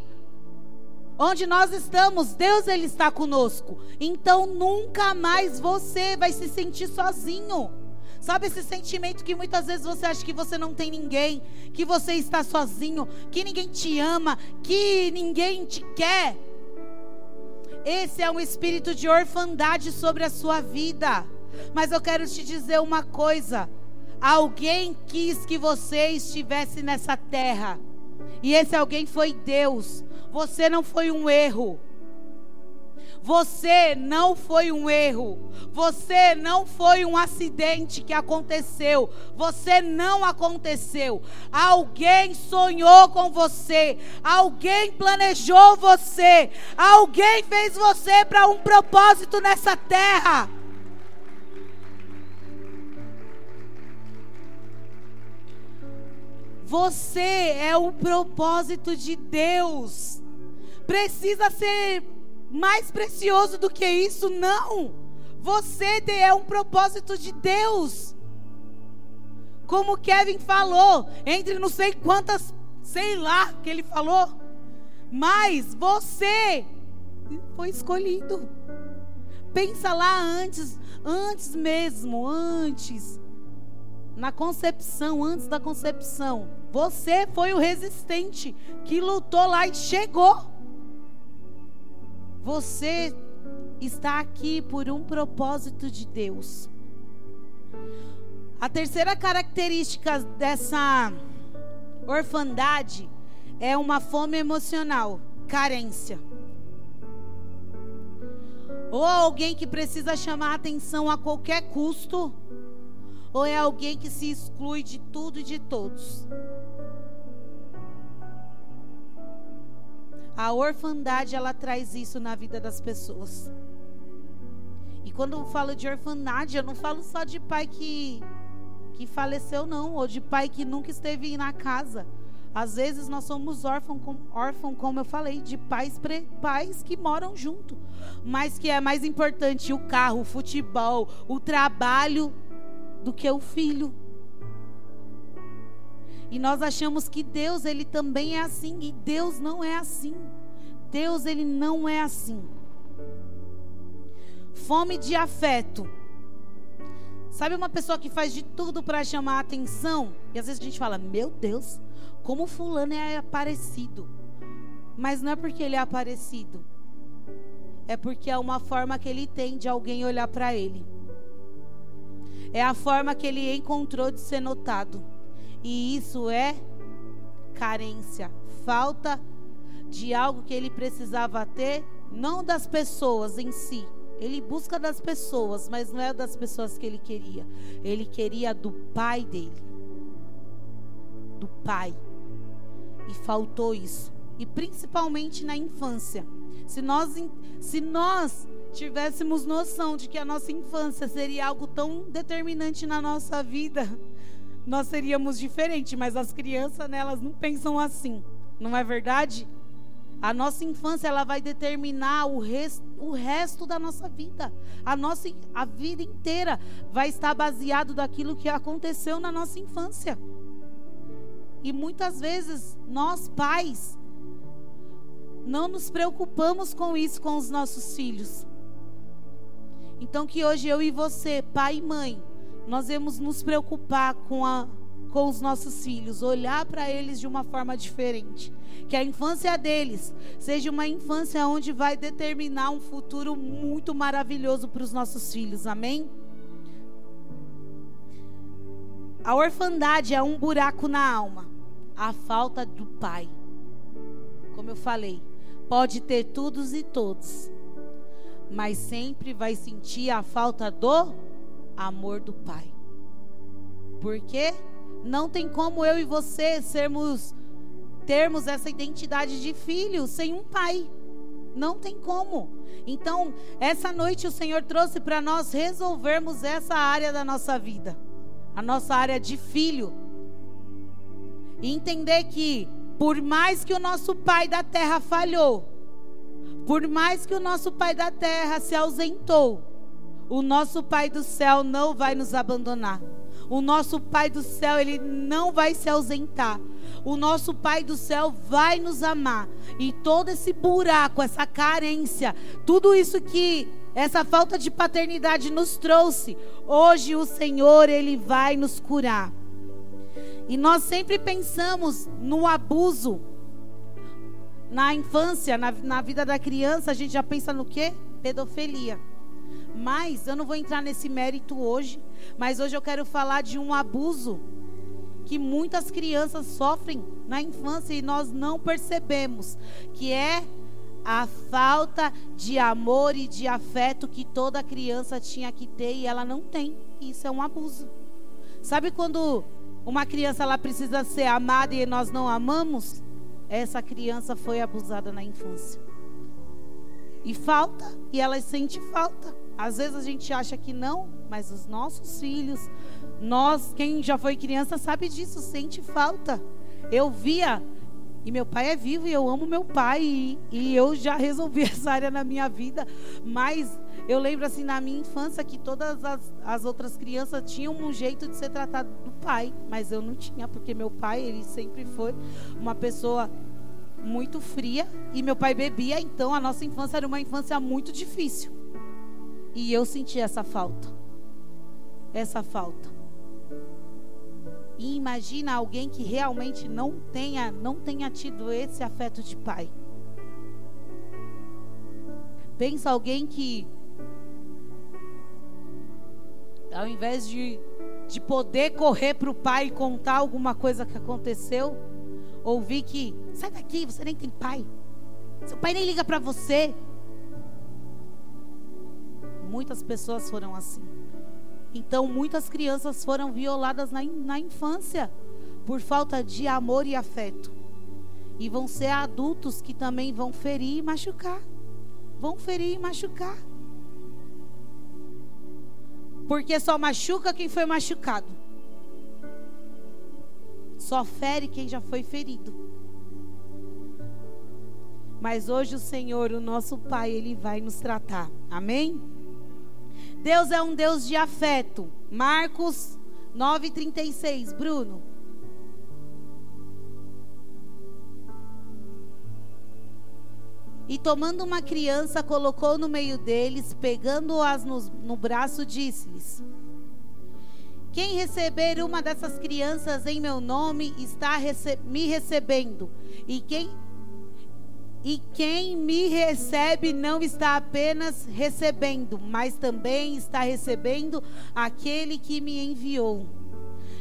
onde nós estamos, Deus ele está conosco. Então nunca mais você vai se sentir sozinho. Sabe esse sentimento que muitas vezes você acha que você não tem ninguém, que você está sozinho, que ninguém te ama, que ninguém te quer? Esse é um espírito de orfandade sobre a sua vida. Mas eu quero te dizer uma coisa: alguém quis que você estivesse nessa terra, e esse alguém foi Deus. Você não foi um erro. Você não foi um erro. Você não foi um acidente que aconteceu. Você não aconteceu. Alguém sonhou com você. Alguém planejou você. Alguém fez você para um propósito nessa terra. Você é o propósito de Deus. Precisa ser mais precioso do que isso, não. Você é um propósito de Deus. Como Kevin falou, entre não sei quantas, sei lá que ele falou, mas você foi escolhido. Pensa lá antes, antes mesmo, antes, na concepção, antes da concepção, você foi o resistente que lutou lá e chegou. Você está aqui por um propósito de Deus. A terceira característica dessa orfandade é uma fome emocional, carência. Ou alguém que precisa chamar atenção a qualquer custo, ou é alguém que se exclui de tudo e de todos. A orfandade ela traz isso na vida das pessoas. E quando eu falo de orfandade, eu não falo só de pai que que faleceu não, ou de pai que nunca esteve na casa. Às vezes nós somos órfãos, órfão, como eu falei, de pais, pais que moram junto. Mas que é mais importante o carro, o futebol, o trabalho do que o filho. E nós achamos que Deus, ele também é assim, e Deus não é assim. Deus, ele não é assim. Fome de afeto. Sabe uma pessoa que faz de tudo para chamar a atenção? E às vezes a gente fala: "Meu Deus, como fulano é aparecido". Mas não é porque ele é aparecido. É porque é uma forma que ele tem de alguém olhar para ele. É a forma que ele encontrou de ser notado. E isso é carência, falta de algo que ele precisava ter, não das pessoas em si, ele busca das pessoas, mas não é das pessoas que ele queria. Ele queria do pai dele. Do pai. E faltou isso. E principalmente na infância. Se nós, se nós tivéssemos noção de que a nossa infância seria algo tão determinante na nossa vida, nós seríamos diferentes. Mas as crianças, né, elas não pensam assim. Não é verdade? A nossa infância ela vai determinar o, res, o resto da nossa vida. A nossa a vida inteira vai estar baseado daquilo que aconteceu na nossa infância. E muitas vezes nós pais não nos preocupamos com isso com os nossos filhos. Então que hoje eu e você, pai e mãe, nós vamos nos preocupar com a com os nossos filhos, olhar para eles de uma forma diferente. Que a infância deles seja uma infância onde vai determinar um futuro muito maravilhoso para os nossos filhos. Amém? A orfandade é um buraco na alma, a falta do pai. Como eu falei, pode ter todos e todos, mas sempre vai sentir a falta do amor do pai. Por quê? Não tem como eu e você sermos termos essa identidade de filho sem um pai. Não tem como. Então, essa noite o Senhor trouxe para nós resolvermos essa área da nossa vida, a nossa área de filho. E entender que, por mais que o nosso pai da terra falhou, por mais que o nosso pai da terra se ausentou, o nosso pai do céu não vai nos abandonar. O nosso Pai do céu, ele não vai se ausentar. O nosso Pai do céu vai nos amar. E todo esse buraco, essa carência, tudo isso que essa falta de paternidade nos trouxe, hoje o Senhor, ele vai nos curar. E nós sempre pensamos no abuso. Na infância, na, na vida da criança, a gente já pensa no quê? Pedofilia. Mas eu não vou entrar nesse mérito hoje. Mas hoje eu quero falar de um abuso que muitas crianças sofrem na infância e nós não percebemos, que é a falta de amor e de afeto que toda criança tinha que ter e ela não tem. Isso é um abuso. Sabe quando uma criança ela precisa ser amada e nós não amamos? Essa criança foi abusada na infância. E falta, e ela sente falta. Às vezes a gente acha que não, mas os nossos filhos, nós, quem já foi criança sabe disso, sente falta. Eu via, e meu pai é vivo e eu amo meu pai, e, e eu já resolvi essa área na minha vida, mas eu lembro assim na minha infância que todas as, as outras crianças tinham um jeito de ser tratado do pai, mas eu não tinha, porque meu pai, ele sempre foi uma pessoa muito fria e meu pai bebia, então a nossa infância era uma infância muito difícil. E eu senti essa falta. essa falta. E imagina alguém que realmente não tenha, não tenha tido esse afeto de pai. Pensa alguém que ao invés de, de poder correr para o pai e contar alguma coisa que aconteceu, ouvir que sai daqui, você nem tem pai. Seu pai nem liga para você. Muitas pessoas foram assim. Então, muitas crianças foram violadas na, na infância por falta de amor e afeto. E vão ser adultos que também vão ferir e machucar. Vão ferir e machucar. Porque só machuca quem foi machucado. Só fere quem já foi ferido. Mas hoje o Senhor, o nosso Pai, Ele vai nos tratar. Amém? Deus é um Deus de afeto. Marcos 9,36. Bruno. E tomando uma criança, colocou no meio deles, pegando-as no, no braço, disse-lhes: Quem receber uma dessas crianças em meu nome está rece me recebendo, e quem e quem me recebe não está apenas recebendo, mas também está recebendo aquele que me enviou.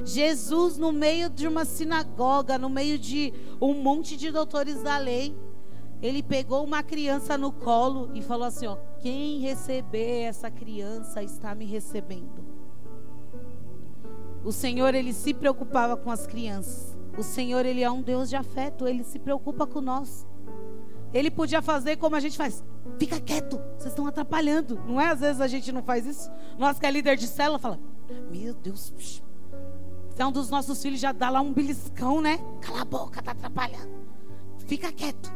Jesus, no meio de uma sinagoga, no meio de um monte de doutores da lei, ele pegou uma criança no colo e falou assim: ó, quem receber essa criança está me recebendo. O Senhor, ele se preocupava com as crianças. O Senhor, ele é um Deus de afeto, ele se preocupa com nós. Ele podia fazer como a gente faz. Fica quieto, vocês estão atrapalhando. Não é? Às vezes a gente não faz isso. Nós que é líder de célula fala: Meu Deus, se é um dos nossos filhos, já dá lá um beliscão, né? Cala a boca, tá atrapalhando. Fica quieto.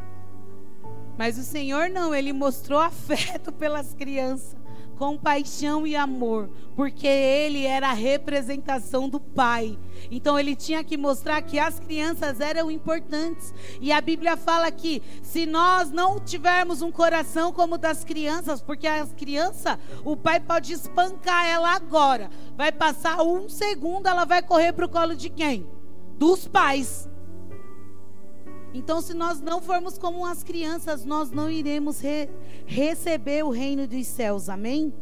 Mas o Senhor não, ele mostrou afeto pelas crianças compaixão e amor, porque ele era a representação do Pai. Então ele tinha que mostrar que as crianças eram importantes. E a Bíblia fala que se nós não tivermos um coração como o das crianças, porque as crianças, o pai pode espancar ela agora, vai passar um segundo, ela vai correr para o colo de quem? Dos pais. Então, se nós não formos como as crianças, nós não iremos re receber o reino dos céus. Amém?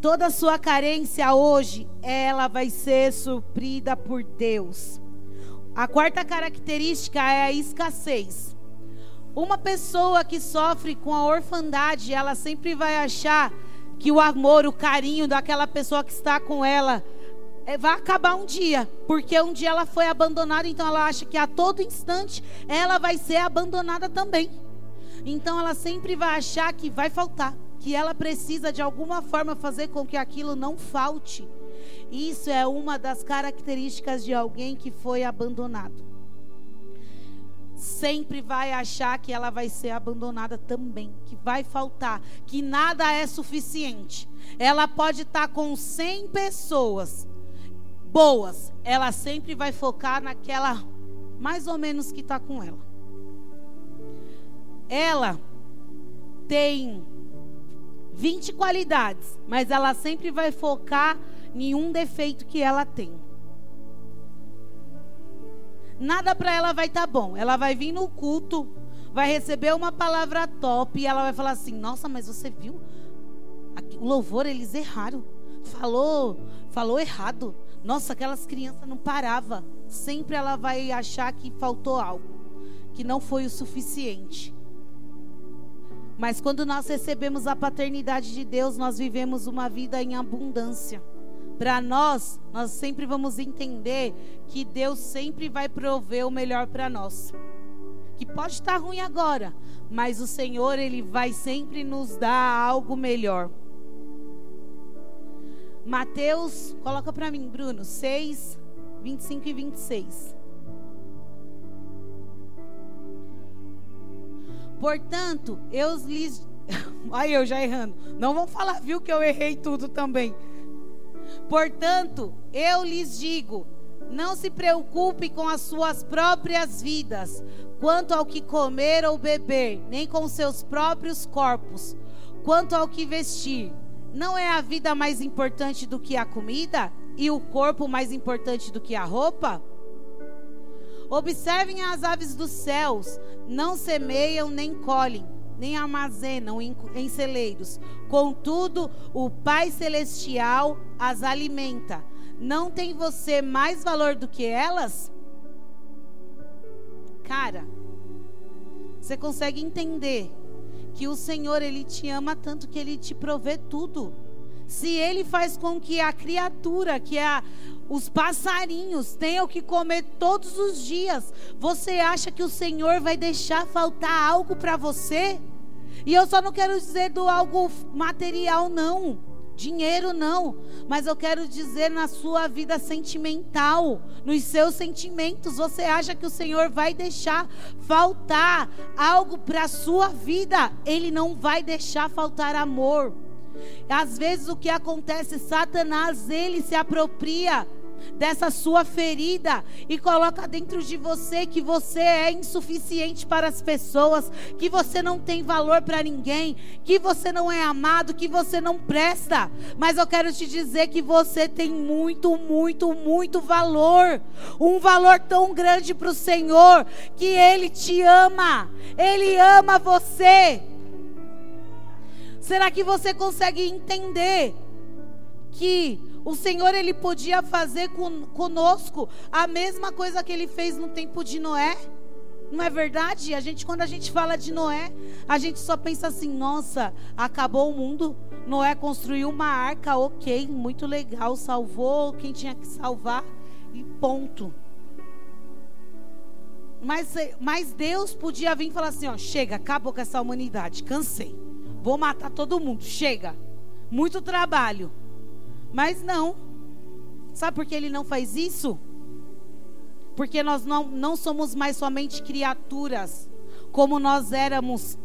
Toda sua carência hoje, ela vai ser suprida por Deus. A quarta característica é a escassez. Uma pessoa que sofre com a orfandade, ela sempre vai achar que o amor, o carinho daquela pessoa que está com ela vai acabar um dia, porque um dia ela foi abandonada, então ela acha que a todo instante ela vai ser abandonada também. Então ela sempre vai achar que vai faltar, que ela precisa de alguma forma fazer com que aquilo não falte. Isso é uma das características de alguém que foi abandonado. Sempre vai achar que ela vai ser abandonada também, que vai faltar, que nada é suficiente. Ela pode estar com 100 pessoas, boas, ela sempre vai focar naquela mais ou menos que está com ela. Ela tem 20 qualidades, mas ela sempre vai focar em um defeito que ela tem. Nada para ela vai estar tá bom. Ela vai vir no culto, vai receber uma palavra top e ela vai falar assim: "Nossa, mas você viu? O louvor eles erraram. Falou, falou errado. Nossa, aquelas crianças não parava. Sempre ela vai achar que faltou algo, que não foi o suficiente. Mas quando nós recebemos a paternidade de Deus, nós vivemos uma vida em abundância. Para nós, nós sempre vamos entender que Deus sempre vai prover o melhor para nós. Que pode estar ruim agora, mas o Senhor ele vai sempre nos dar algo melhor. Mateus, coloca para mim, Bruno, 6, 25 e 26. Portanto, eu lhes. Aí eu já errando. Não vão falar, viu, que eu errei tudo também. Portanto, eu lhes digo: não se preocupe com as suas próprias vidas, quanto ao que comer ou beber, nem com seus próprios corpos, quanto ao que vestir. Não é a vida mais importante do que a comida e o corpo mais importante do que a roupa? Observem as aves dos céus, não semeiam nem colhem, nem armazenam em, celeiros. Contudo, o Pai Celestial as alimenta. Não tem você mais valor do que elas? Cara, você consegue entender que o Senhor ele te ama tanto que ele te provê tudo. Se ele faz com que a criatura, que é a, os passarinhos tenham que comer todos os dias, você acha que o Senhor vai deixar faltar algo para você? E eu só não quero dizer do algo material não dinheiro não, mas eu quero dizer na sua vida sentimental, nos seus sentimentos, você acha que o Senhor vai deixar faltar algo para a sua vida? Ele não vai deixar faltar amor. Às vezes o que acontece, Satanás, ele se apropria dessa sua ferida e coloca dentro de você que você é insuficiente para as pessoas, que você não tem valor para ninguém, que você não é amado, que você não presta. Mas eu quero te dizer que você tem muito, muito, muito valor. Um valor tão grande para o Senhor que Ele te ama. Ele ama você. Será que você consegue entender que o Senhor ele podia fazer conosco a mesma coisa que ele fez no tempo de Noé. Não é verdade? A gente quando a gente fala de Noé, a gente só pensa assim: nossa, acabou o mundo. Noé construiu uma arca, ok, muito legal, salvou quem tinha que salvar e ponto. Mas, mas Deus podia vir e falar assim: ó, chega, acabou com essa humanidade, cansei, vou matar todo mundo, chega, muito trabalho. Mas não. Sabe por que ele não faz isso? Porque nós não, não somos mais somente criaturas, como nós éramos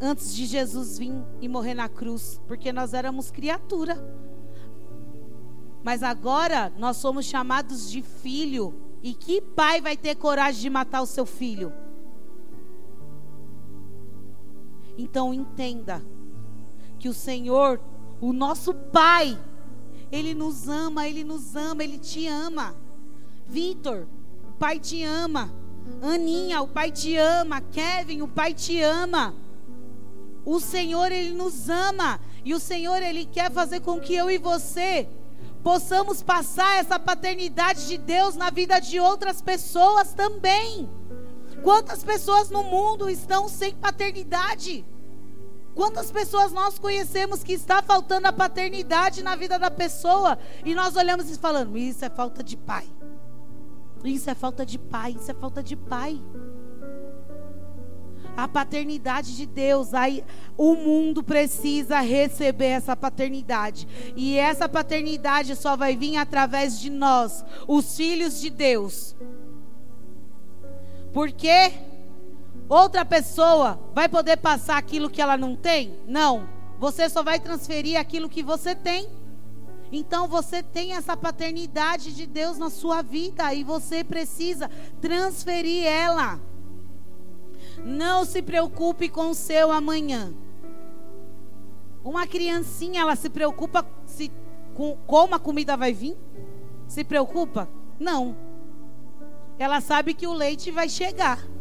antes de Jesus vir e morrer na cruz. Porque nós éramos criatura. Mas agora nós somos chamados de filho. E que pai vai ter coragem de matar o seu filho? Então entenda que o Senhor, o nosso Pai, ele nos ama, Ele nos ama, Ele te ama. Vitor, o Pai te ama. Aninha, o Pai te ama. Kevin, o Pai te ama. O Senhor, Ele nos ama. E o Senhor, Ele quer fazer com que eu e você possamos passar essa paternidade de Deus na vida de outras pessoas também. Quantas pessoas no mundo estão sem paternidade? Quantas pessoas nós conhecemos que está faltando a paternidade na vida da pessoa e nós olhamos e falamos: isso é falta de pai. Isso é falta de pai, isso é falta de pai. A paternidade de Deus, aí o mundo precisa receber essa paternidade. E essa paternidade só vai vir através de nós, os filhos de Deus. Por quê? Outra pessoa vai poder passar aquilo que ela não tem? Não. Você só vai transferir aquilo que você tem. Então você tem essa paternidade de Deus na sua vida e você precisa transferir ela. Não se preocupe com o seu amanhã. Uma criancinha, ela se preocupa se, com como a comida vai vir? Se preocupa? Não. Ela sabe que o leite vai chegar.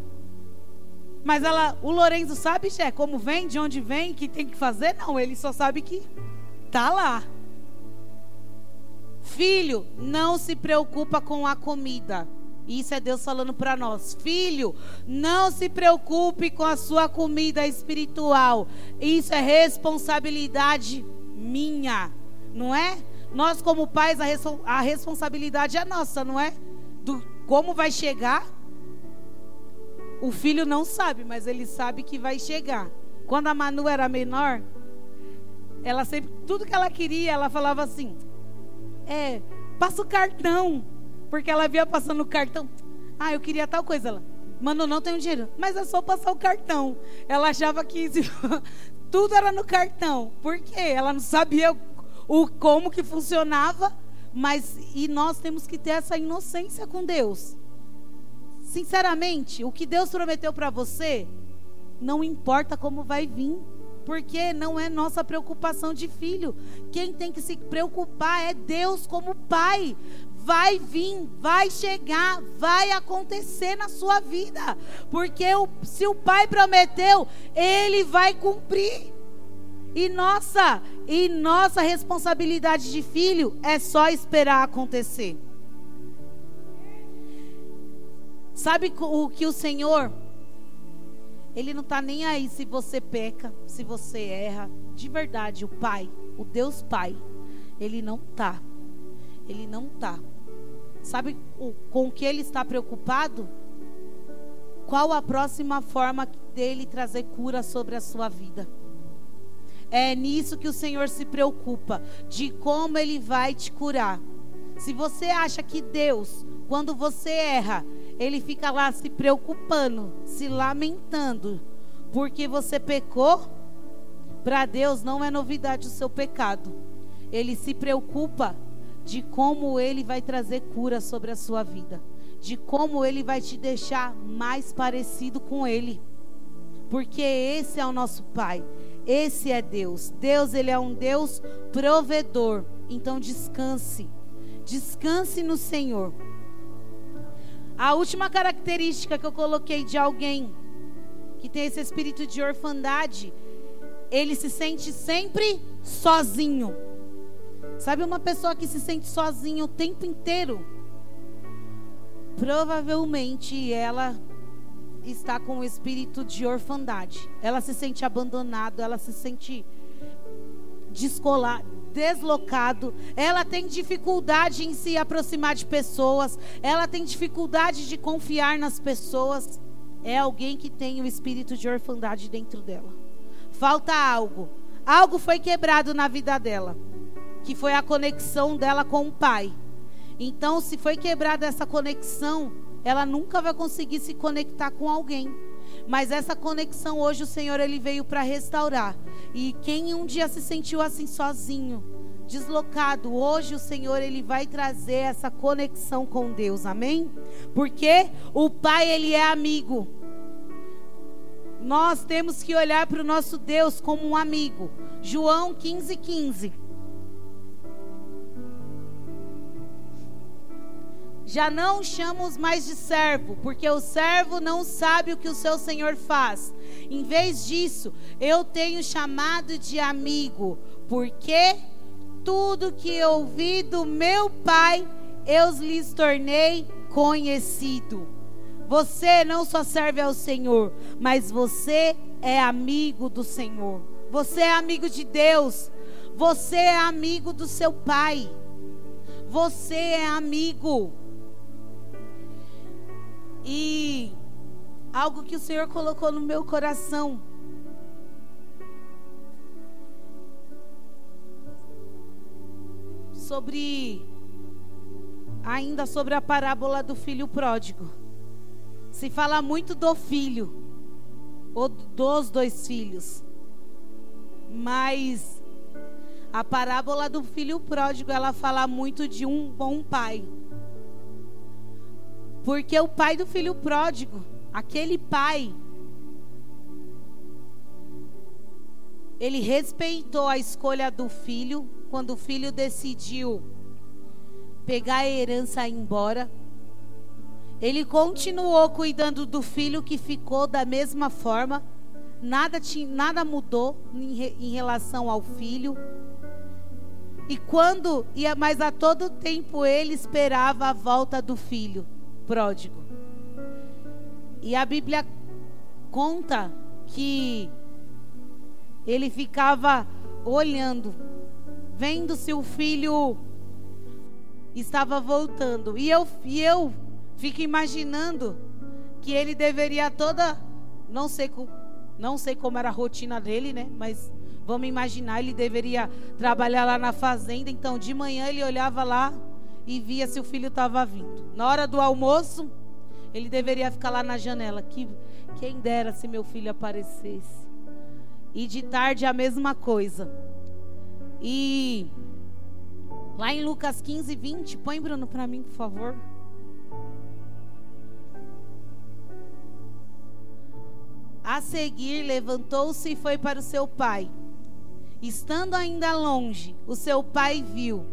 Mas ela, o Lorenzo sabe, Xé, como vem, de onde vem, que tem que fazer? Não, ele só sabe que tá lá. Filho, não se preocupa com a comida. Isso é Deus falando para nós. Filho, não se preocupe com a sua comida espiritual. Isso é responsabilidade minha, não é? Nós como pais a, responsabilidade é nossa, não é? Do como vai chegar o filho não sabe, mas ele sabe que vai chegar. Quando a Manu era menor, ela sempre, tudo que ela queria, ela falava assim: É, passa o cartão. Porque ela via passando o cartão. Ah, eu queria tal coisa. Ela, Manu, não tenho dinheiro. Mas é só passar o cartão. Ela achava que tudo era no cartão. Por quê? Ela não sabia o como que funcionava. Mas e nós temos que ter essa inocência com Deus. Sinceramente, o que Deus prometeu para você, não importa como vai vir. Porque não é nossa preocupação de filho. Quem tem que se preocupar é Deus como pai. Vai vir, vai chegar, vai acontecer na sua vida. Porque se o pai prometeu, ele vai cumprir. E nossa, e nossa responsabilidade de filho é só esperar acontecer. Sabe o que o Senhor ele não está nem aí se você peca, se você erra. De verdade, o Pai, o Deus Pai, ele não está. Ele não está. Sabe o, com o que ele está preocupado? Qual a próxima forma dele trazer cura sobre a sua vida? É nisso que o Senhor se preocupa, de como ele vai te curar. Se você acha que Deus, quando você erra, ele fica lá se preocupando, se lamentando, porque você pecou. Para Deus não é novidade o seu pecado. Ele se preocupa de como ele vai trazer cura sobre a sua vida, de como ele vai te deixar mais parecido com ele. Porque esse é o nosso Pai. Esse é Deus. Deus, ele é um Deus provedor. Então descanse. Descanse no Senhor. A última característica que eu coloquei de alguém que tem esse espírito de orfandade, ele se sente sempre sozinho. Sabe uma pessoa que se sente sozinha o tempo inteiro? Provavelmente ela está com o espírito de orfandade. Ela se sente abandonada, ela se sente descolada deslocado, ela tem dificuldade em se aproximar de pessoas, ela tem dificuldade de confiar nas pessoas. É alguém que tem o espírito de orfandade dentro dela. Falta algo. Algo foi quebrado na vida dela, que foi a conexão dela com o pai. Então, se foi quebrada essa conexão, ela nunca vai conseguir se conectar com alguém. Mas essa conexão hoje o Senhor ele veio para restaurar. E quem um dia se sentiu assim sozinho, deslocado, hoje o Senhor ele vai trazer essa conexão com Deus. Amém? Porque o Pai ele é amigo. Nós temos que olhar para o nosso Deus como um amigo. João 15:15. 15. Já não chamamos mais de servo, porque o servo não sabe o que o seu senhor faz. Em vez disso, eu tenho chamado de amigo, porque tudo que ouvi do meu pai, eu lhes tornei conhecido. Você não só serve ao Senhor, mas você é amigo do Senhor. Você é amigo de Deus. Você é amigo do seu pai. Você é amigo. E algo que o Senhor colocou no meu coração. Sobre ainda sobre a parábola do filho pródigo. Se fala muito do filho ou dos dois filhos. Mas a parábola do filho pródigo, ela fala muito de um bom pai. Porque o pai do filho pródigo, aquele pai, ele respeitou a escolha do filho quando o filho decidiu pegar a herança e ir embora. Ele continuou cuidando do filho que ficou da mesma forma. Nada, tinha, nada mudou em, em relação ao filho. E quando, mas a todo tempo ele esperava a volta do filho pródigo. E a Bíblia conta que ele ficava olhando, vendo se o filho estava voltando. E eu, e eu fico imaginando que ele deveria toda, não sei, não sei como era a rotina dele, né? Mas vamos imaginar, ele deveria trabalhar lá na fazenda. Então, de manhã ele olhava lá e via se o filho estava vindo. Na hora do almoço, ele deveria ficar lá na janela. Que, quem dera se meu filho aparecesse. E de tarde a mesma coisa. E lá em Lucas 15, 20, põe Bruno para mim, por favor. A seguir, levantou-se e foi para o seu pai. Estando ainda longe, o seu pai viu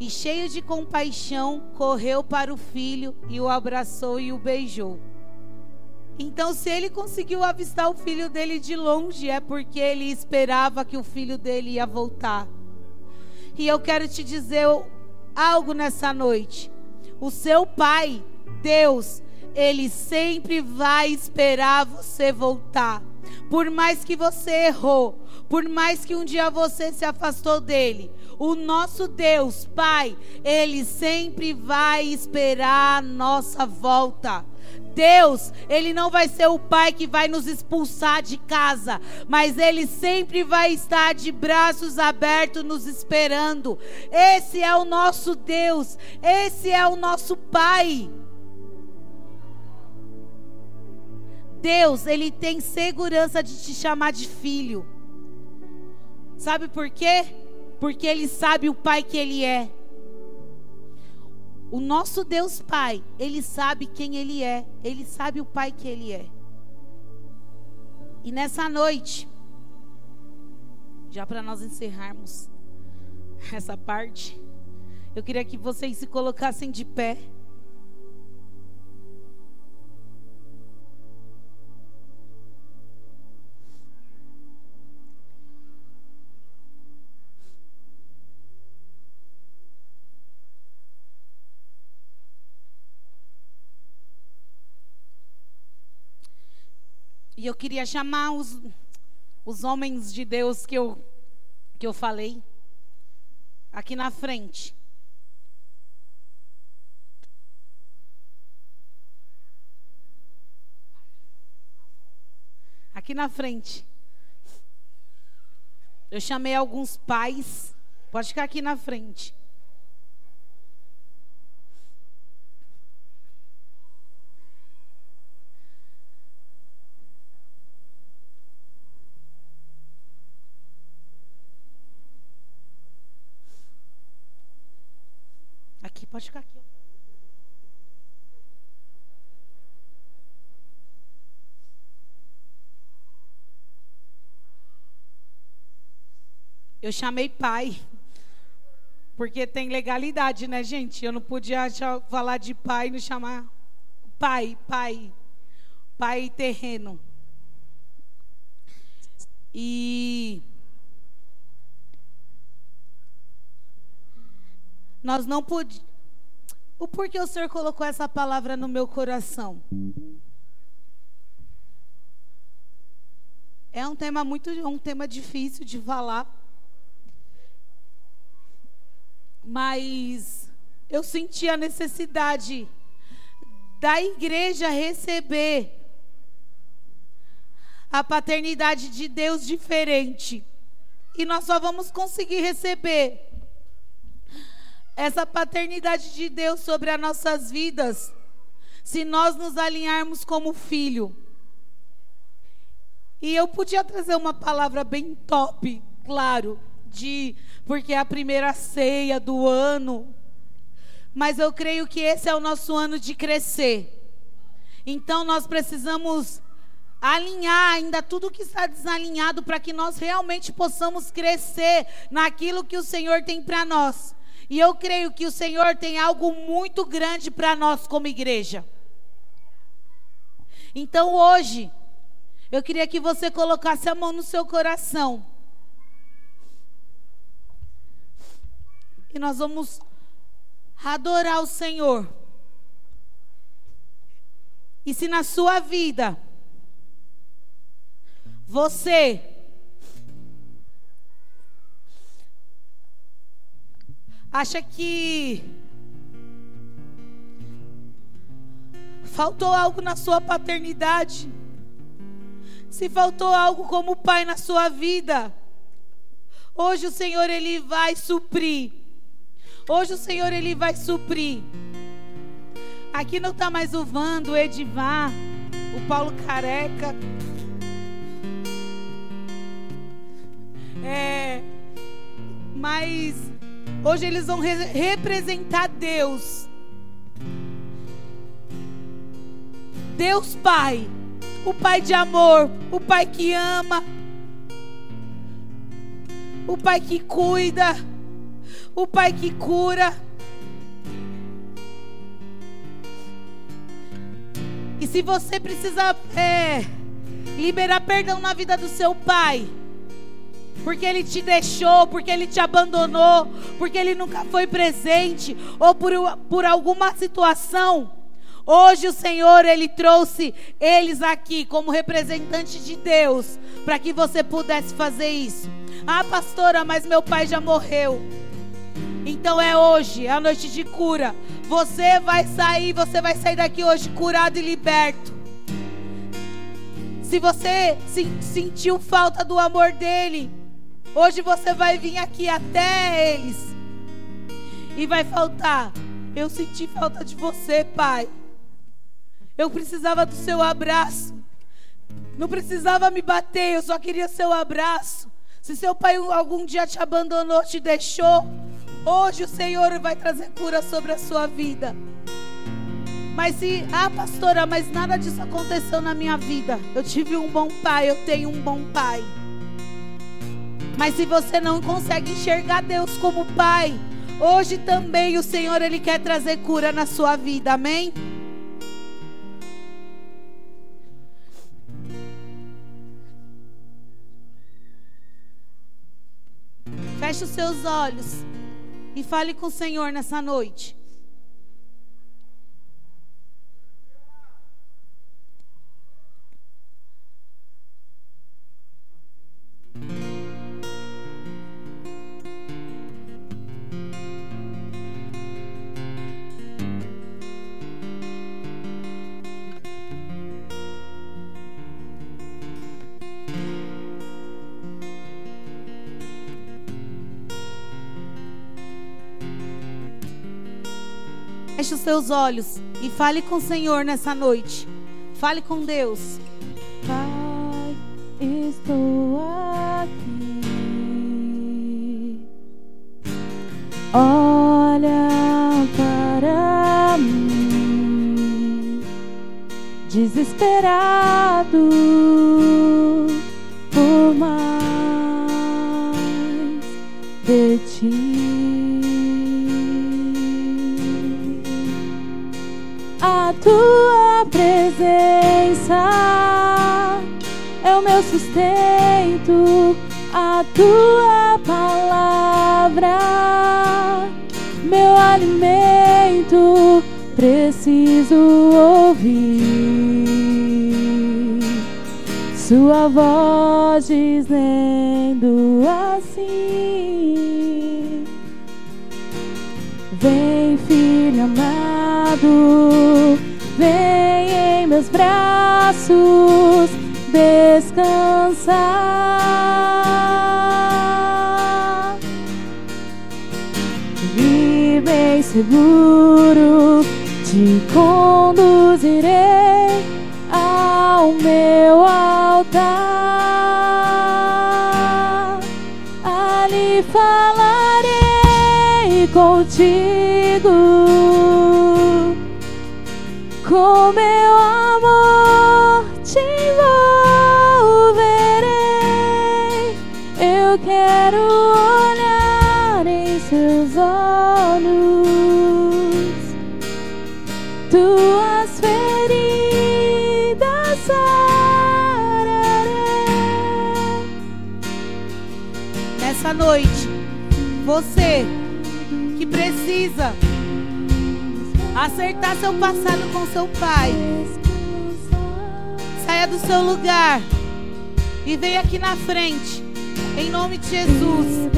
e, cheio de compaixão, correu para o filho e o abraçou e o beijou. Então, se ele conseguiu avistar o filho dele de longe, é porque ele esperava que o filho dele ia voltar. E eu quero te dizer algo nessa noite. O seu pai, Deus, ele sempre vai esperar você voltar. Por mais que você errou, por mais que um dia você se afastou dele, o nosso Deus, Pai, ele sempre vai esperar a nossa volta. Deus, Ele não vai ser o Pai que vai nos expulsar de casa, mas Ele sempre vai estar de braços abertos nos esperando. Esse é o nosso Deus, esse é o nosso Pai. Deus, Ele tem segurança de te chamar de filho. Sabe por quê? Porque Ele sabe o Pai que Ele é. O nosso Deus Pai, Ele sabe quem Ele é, Ele sabe o Pai que Ele é. E nessa noite, já para nós encerrarmos essa parte, eu queria que vocês se colocassem de pé. E eu queria chamar os, os homens de Deus que eu, que eu falei aqui na frente. Aqui na frente. Eu chamei alguns pais. Pode ficar aqui na frente. Pode ficar aqui. Eu chamei pai, porque tem legalidade, né, gente? Eu não podia falar de pai e não chamar pai, pai, pai terreno. E nós não podíamos o porquê o Senhor colocou essa palavra no meu coração? É um tema muito, um tema difícil de falar. Mas eu senti a necessidade da igreja receber a paternidade de Deus diferente. E nós só vamos conseguir receber essa paternidade de Deus sobre as nossas vidas, se nós nos alinharmos como filho. E eu podia trazer uma palavra bem top, claro, de porque é a primeira ceia do ano. Mas eu creio que esse é o nosso ano de crescer. Então nós precisamos alinhar ainda tudo que está desalinhado para que nós realmente possamos crescer naquilo que o Senhor tem para nós. E eu creio que o Senhor tem algo muito grande para nós como igreja. Então hoje, eu queria que você colocasse a mão no seu coração. E nós vamos adorar o Senhor. E se na sua vida você acha que faltou algo na sua paternidade, se faltou algo como pai na sua vida, hoje o Senhor ele vai suprir. Hoje o Senhor ele vai suprir. Aqui não está mais o Vando, o Edivar, o Paulo Careca. É, mas Hoje eles vão re representar Deus. Deus Pai. o Pai de amor, o Pai que ama, o Pai que cuida, o Pai que cura. E se você precisa é, liberar perdão na vida do seu pai, porque ele te deixou, porque ele te abandonou, porque ele nunca foi presente, ou por, por alguma situação, hoje o Senhor, ele trouxe eles aqui como representante de Deus, para que você pudesse fazer isso. Ah, pastora, mas meu pai já morreu. Então é hoje, é a noite de cura. Você vai sair, você vai sair daqui hoje curado e liberto. Se você sentiu falta do amor dele, hoje você vai vir aqui até eles e vai faltar. Eu senti falta de você, pai. Eu precisava do seu abraço. Não precisava me bater, eu só queria seu abraço. Se seu pai algum dia te abandonou, te deixou, Hoje o Senhor vai trazer cura sobre a sua vida. Mas se, ah, pastora, mas nada disso aconteceu na minha vida. Eu tive um bom pai, eu tenho um bom pai. Mas se você não consegue enxergar Deus como pai, hoje também o Senhor ele quer trazer cura na sua vida. Amém? Feche os seus olhos e fale com o Senhor nessa noite. Seus olhos e fale com o Senhor nessa noite. Fale com Deus. Pai, estou aqui. Olha para mim, desesperado sustento, a tua palavra, meu alimento. Preciso ouvir Sua voz dizendo assim: Vem, filho amado, vem em meus braços descansar. E bem seguro te conduzirei ao meu altar. Ali falarei contigo você que precisa acertar seu passado com seu pai, saia do seu lugar e venha aqui na frente, em nome de Jesus.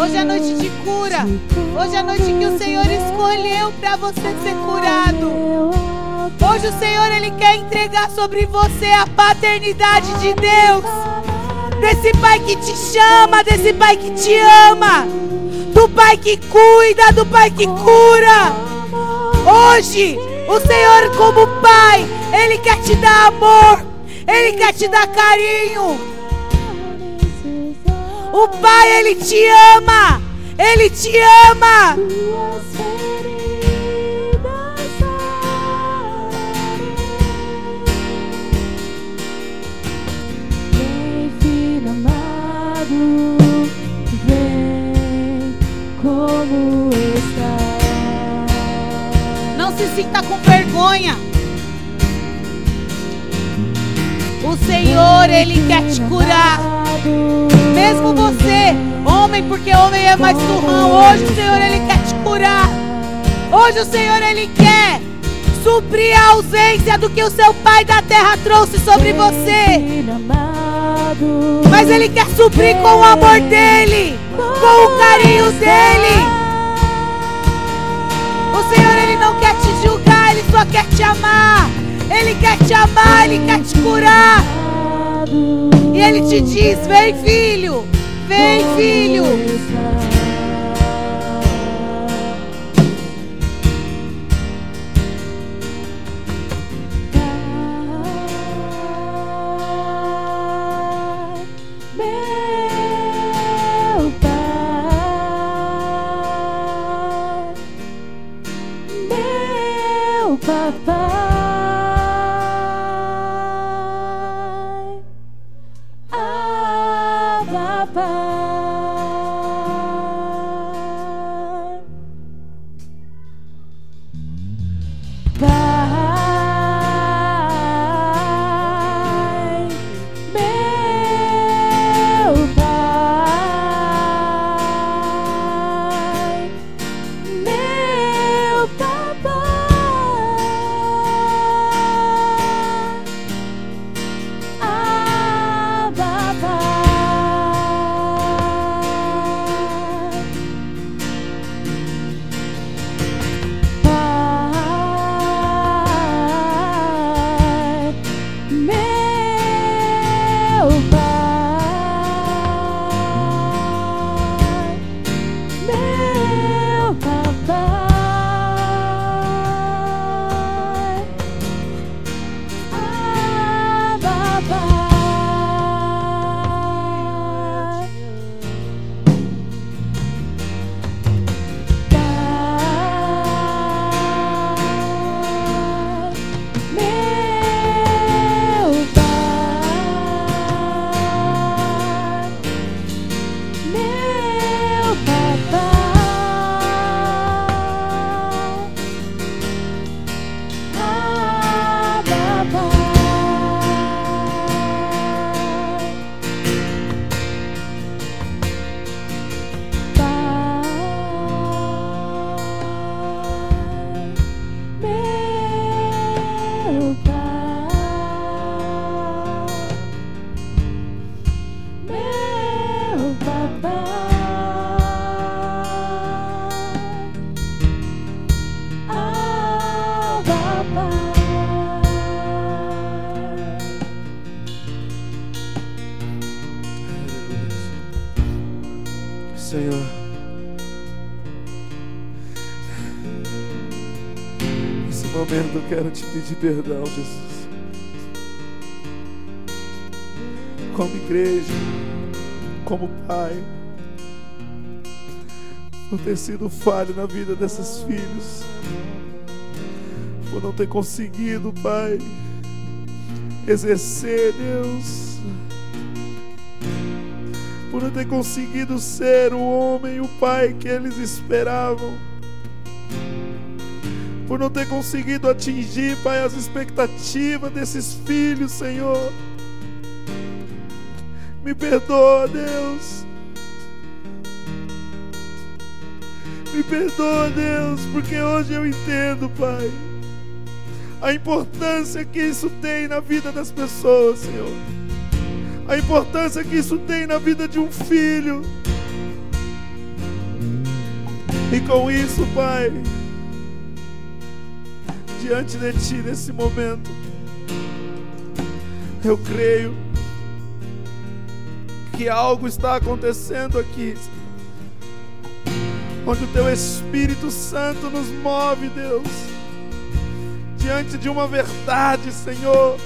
Hoje é noite de cura. Hoje é noite que o Senhor escolheu para você ser curado. Hoje o Senhor ele quer entregar sobre você a paternidade de Deus. Desse pai que te chama, desse pai que te ama, do pai que cuida, do pai que cura. Hoje, o Senhor como pai, ele quer te dar amor, ele quer te dar carinho. O Pai, Ele te ama. Ele te ama. Vergonha. O Senhor, Ele quer te curar. Mesmo você, homem, porque homem é mais turrão. Hoje o Senhor, Ele quer te curar. Hoje o Senhor, Ele quer suprir a ausência do que o seu pai da terra trouxe sobre você. Mas Ele quer suprir com o amor dele, com o carinho dele. O Senhor, Ele só quer te amar. Ele quer te amar, Ele quer te curar. E Ele te diz: Vem, filho, vem, filho. Quero te pedir perdão, Jesus. Como igreja, como pai, por ter sido falho na vida desses filhos, por não ter conseguido, Pai, exercer, Deus, por não ter conseguido ser o homem, o pai que eles esperavam, por não ter conseguido atingir, Pai, as expectativas desses filhos, Senhor. Me perdoa, Deus. Me perdoa, Deus, porque hoje eu entendo, Pai, a importância que isso tem na vida das pessoas, Senhor a importância que isso tem na vida de um filho. E com isso, Pai, diante de Ti nesse momento, eu creio que algo está acontecendo aqui, onde o Teu Espírito Santo nos move, Deus, diante de uma verdade, Senhor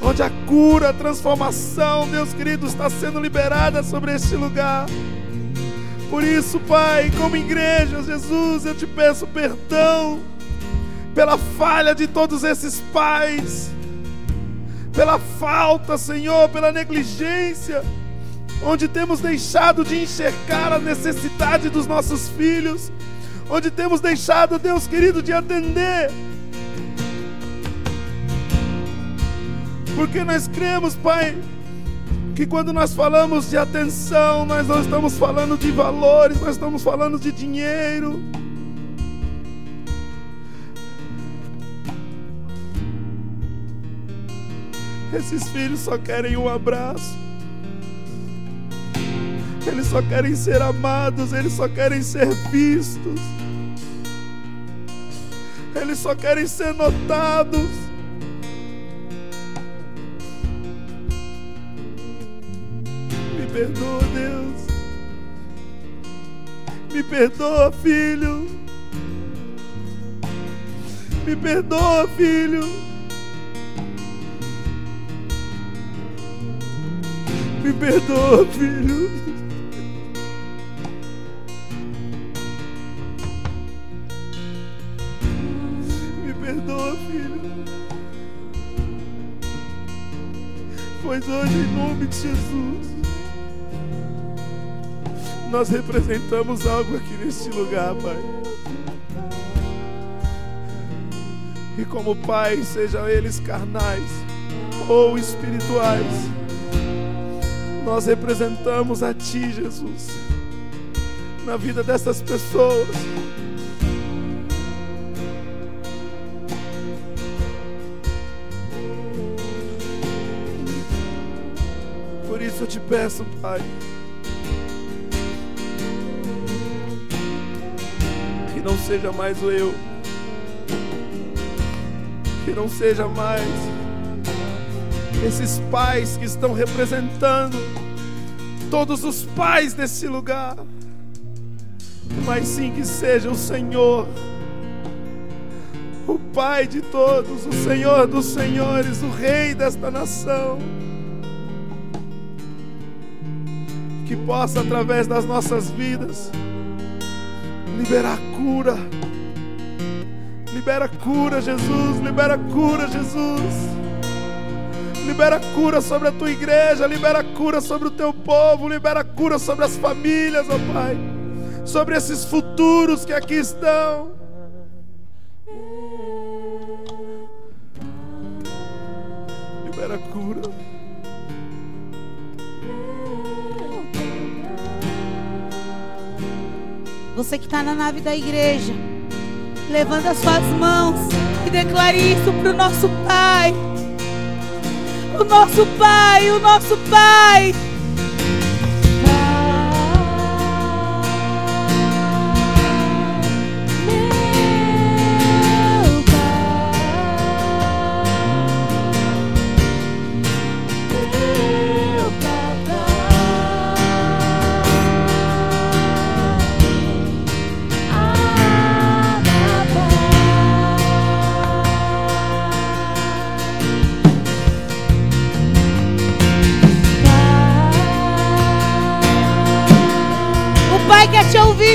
onde a cura, a transformação, Deus querido, está sendo liberada sobre este lugar. Por isso, Pai, como igreja, Jesus, eu te peço perdão pela falha de todos esses pais, pela falta, Senhor, pela negligência, onde temos deixado de enxergar a necessidade dos nossos filhos, onde temos deixado, Deus querido, de atender. Porque nós cremos, Pai, que quando nós falamos de atenção, nós não estamos falando de valores, nós estamos falando de dinheiro. Esses filhos só querem um abraço. Eles só querem ser amados, eles só querem ser vistos. Eles só querem ser notados. Me perdoa, Deus. Me perdoa, filho. Me perdoa, filho. Me perdoa, filho. Me perdoa, filho. Pois hoje, em nome de Jesus, nós representamos algo aqui neste lugar, Pai. E como Pai, sejam eles carnais ou espirituais, nós representamos a Ti, Jesus, na vida dessas pessoas. Por isso eu te peço, Pai, que não seja mais o eu, que não seja mais esses pais que estão representando todos os pais desse lugar, mas sim que seja o Senhor, o Pai de todos, o Senhor dos senhores, o Rei desta nação, que possa através das nossas vidas liberar cura. Libera cura, Jesus, libera cura, Jesus. Libera cura sobre a tua igreja, libera cura sobre o teu povo, libera cura sobre as famílias, ó Pai. Sobre esses futuros que aqui estão. Libera cura. Você que está na nave da igreja, levanta as suas mãos e declare isso para o nosso Pai. O nosso Pai, o nosso Pai.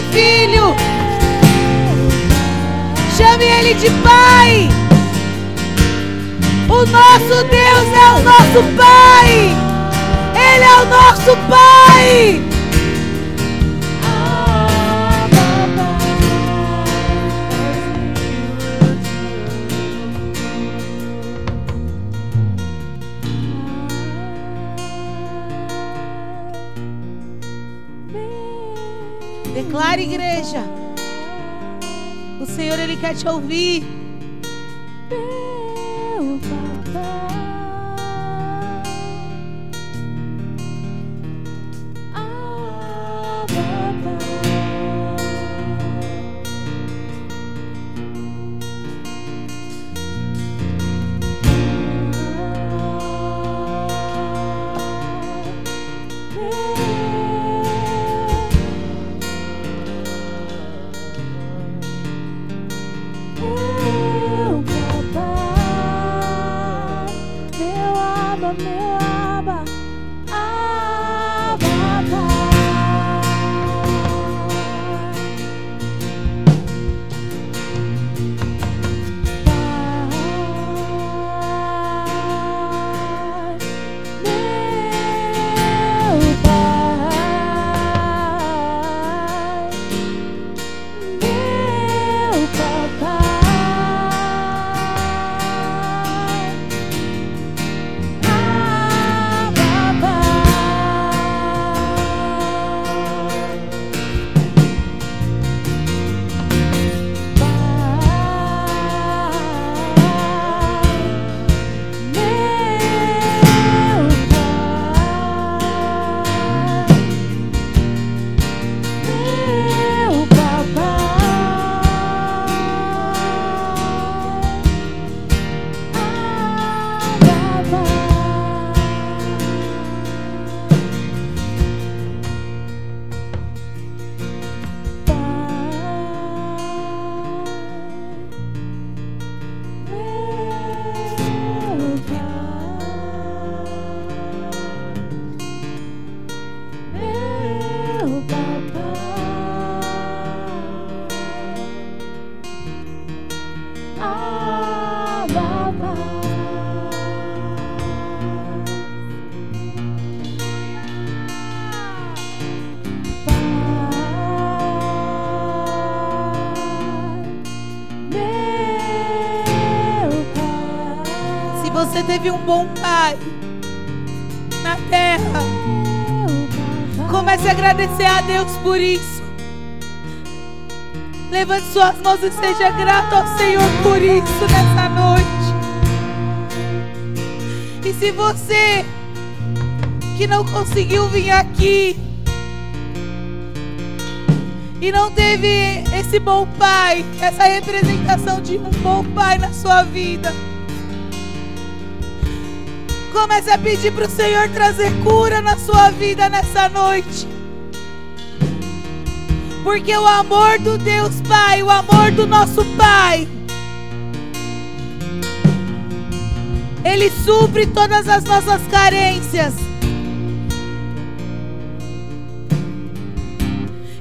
Filho. Chame Ele de Pai. O nosso Deus é o nosso Pai. Ele é o nosso Pai. Quer te ouvir. Um bom pai na terra. Comece a agradecer a Deus por isso. Levante suas mãos e seja grato ao Senhor por isso nessa noite. E se você que não conseguiu vir aqui e não teve esse bom pai, essa representação de um bom pai na sua vida, comece a pedir para o Senhor trazer cura na sua vida nessa noite. Porque o amor do Deus Pai, o amor do nosso Pai, Ele supre todas as nossas carências.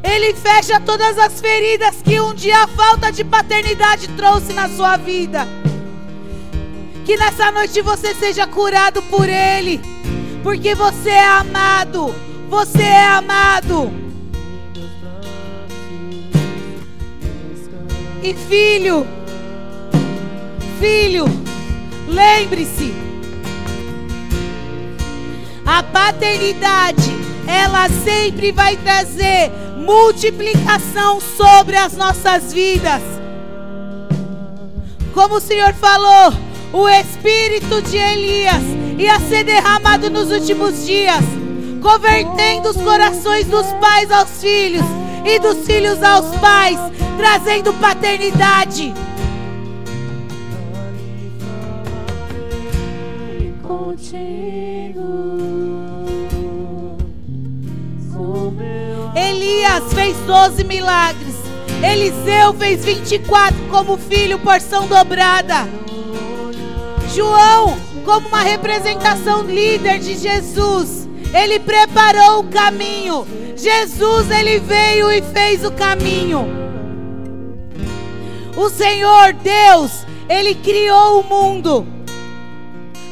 Ele fecha todas as feridas que um dia a falta de paternidade trouxe na sua vida. Que nessa noite você seja curado por Ele, porque você é amado. Você é amado. E filho, filho, lembre-se, a paternidade, ela sempre vai trazer multiplicação sobre as nossas vidas. Como o Senhor falou, o espírito de Elias ia ser derramado nos últimos dias, convertendo os corações dos pais aos filhos e dos filhos aos pais, trazendo paternidade. Elias fez 12 milagres. Eliseu fez 24 como filho, porção dobrada. João, como uma representação líder de Jesus, ele preparou o caminho. Jesus, ele veio e fez o caminho. O Senhor Deus, Ele criou o mundo.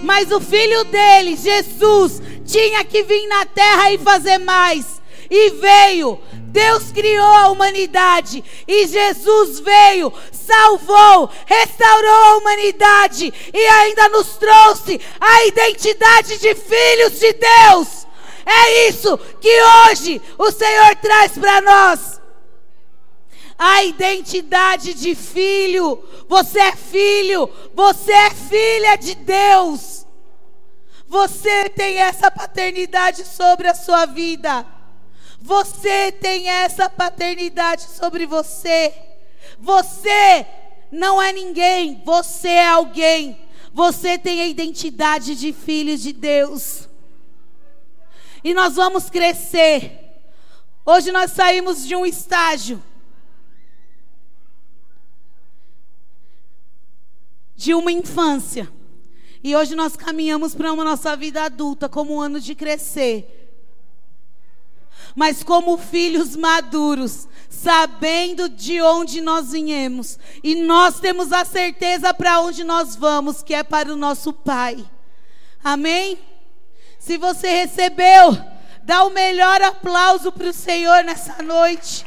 Mas o filho dele, Jesus, tinha que vir na terra e fazer mais. E veio. Deus criou a humanidade e Jesus veio, salvou, restaurou a humanidade e ainda nos trouxe a identidade de filhos de Deus. É isso que hoje o Senhor traz para nós a identidade de filho. Você é filho, você é filha de Deus. Você tem essa paternidade sobre a sua vida. Você tem essa paternidade sobre você. Você não é ninguém, você é alguém. Você tem a identidade de filho de Deus. E nós vamos crescer. Hoje nós saímos de um estágio de uma infância. E hoje nós caminhamos para uma nossa vida adulta como um ano de crescer. Mas como filhos maduros, sabendo de onde nós viemos, e nós temos a certeza para onde nós vamos, que é para o nosso Pai. Amém? Se você recebeu, dá o melhor aplauso para o Senhor nessa noite.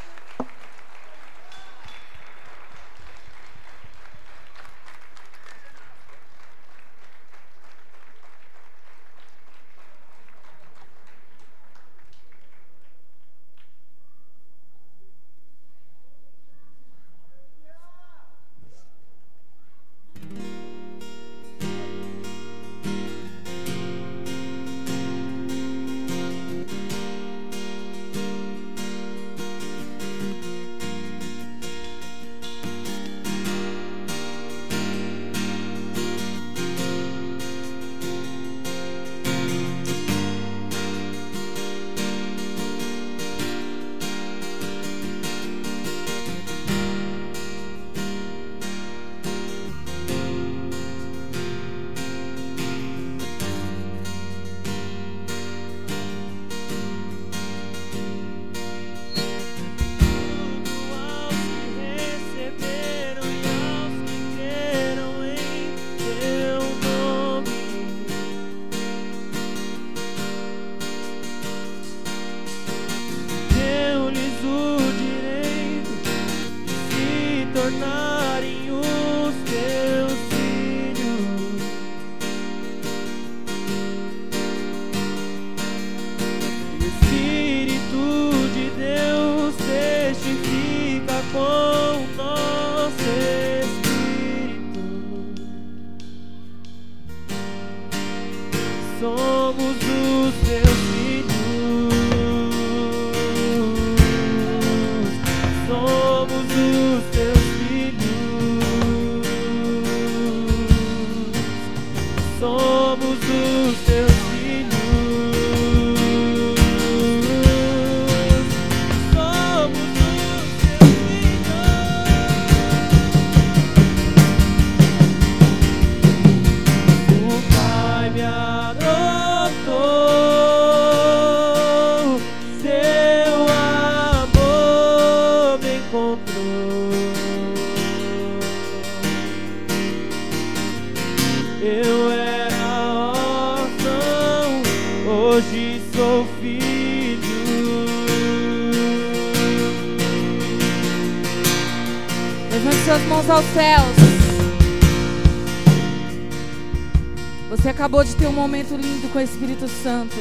Acabou de ter um momento lindo com o Espírito Santo.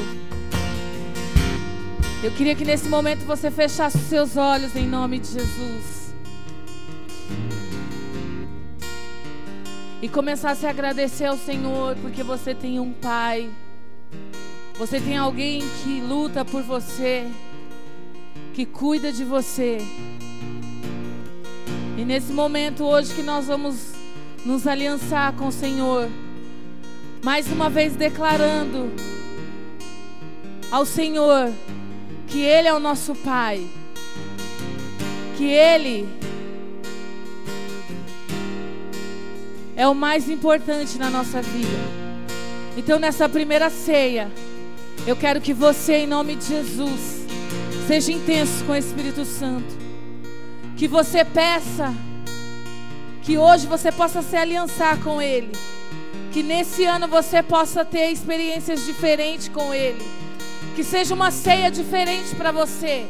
Eu queria que nesse momento você fechasse os seus olhos em nome de Jesus. E começasse a agradecer ao Senhor porque você tem um Pai. Você tem alguém que luta por você, que cuida de você. E nesse momento hoje que nós vamos nos aliançar com o Senhor, mais uma vez declarando ao Senhor que Ele é o nosso Pai, que Ele é o mais importante na nossa vida. Então, nessa primeira ceia, eu quero que você, em nome de Jesus, seja intenso com o Espírito Santo. Que você peça que hoje você possa se aliançar com Ele. Que nesse ano você possa ter experiências diferentes com Ele. Que seja uma ceia diferente para você.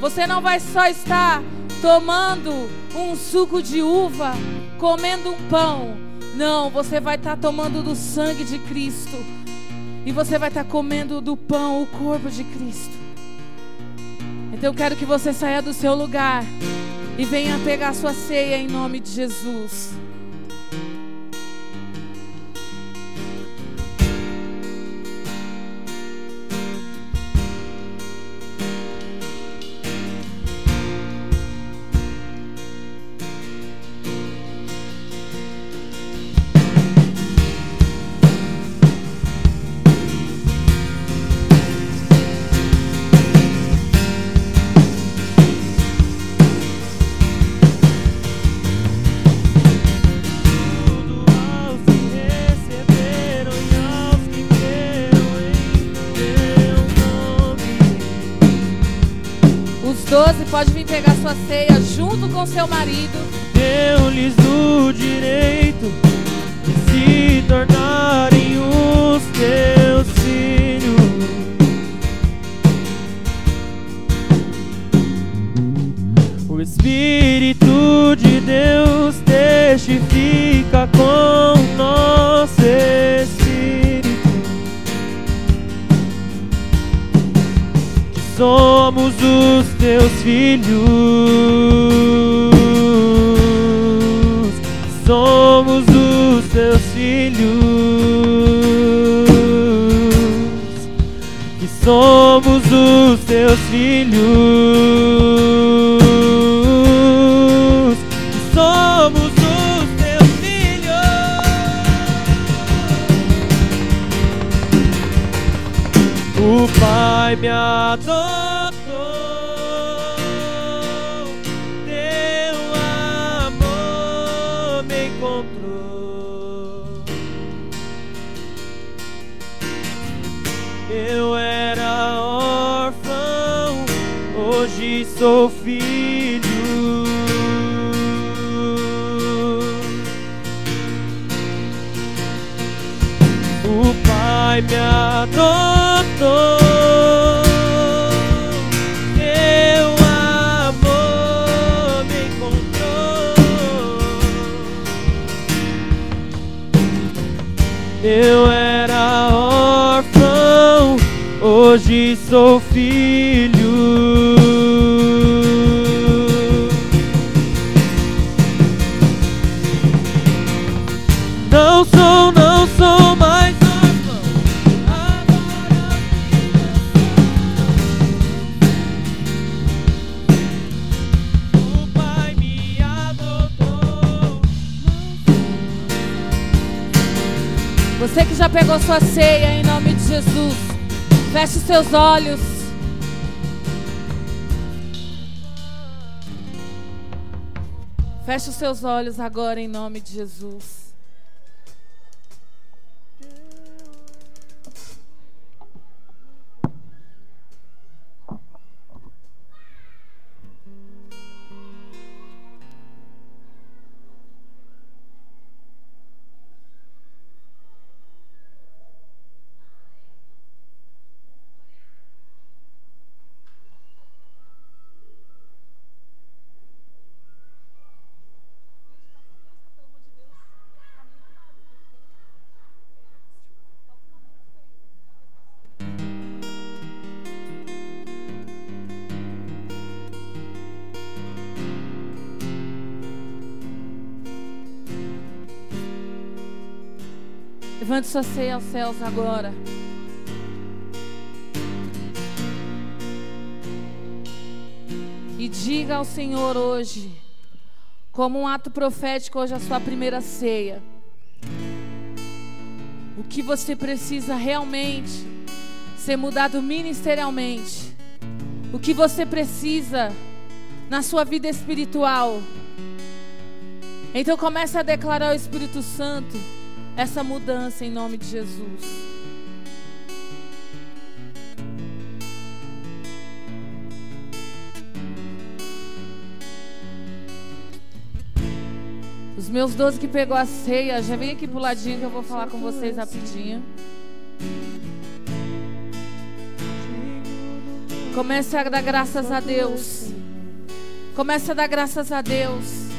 Você não vai só estar tomando um suco de uva, comendo um pão. Não, você vai estar tomando do sangue de Cristo. E você vai estar comendo do pão o corpo de Cristo. Então eu quero que você saia do seu lugar e venha pegar sua ceia em nome de Jesus. Sua ceia junto com seu marido. Deu-lhes o direito de se tornarem os teus filhos. O Espírito de Deus testifica com nosso somos os teus filhos. Somos os teus filhos. Que somos os teus filhos. Que somos Pai me sua ceia em nome de Jesus. Feche os seus olhos. Feche os seus olhos agora em nome de Jesus. Sua ceia aos céus agora. E diga ao Senhor hoje, como um ato profético, hoje a sua primeira ceia. O que você precisa realmente ser mudado ministerialmente. O que você precisa na sua vida espiritual. Então comece a declarar ao Espírito Santo essa mudança em nome de Jesus. Os meus 12 que pegou a ceia, já vem aqui pro ladinho que eu vou falar com vocês rapidinho. Comece a dar graças a Deus. Comece a dar graças a Deus.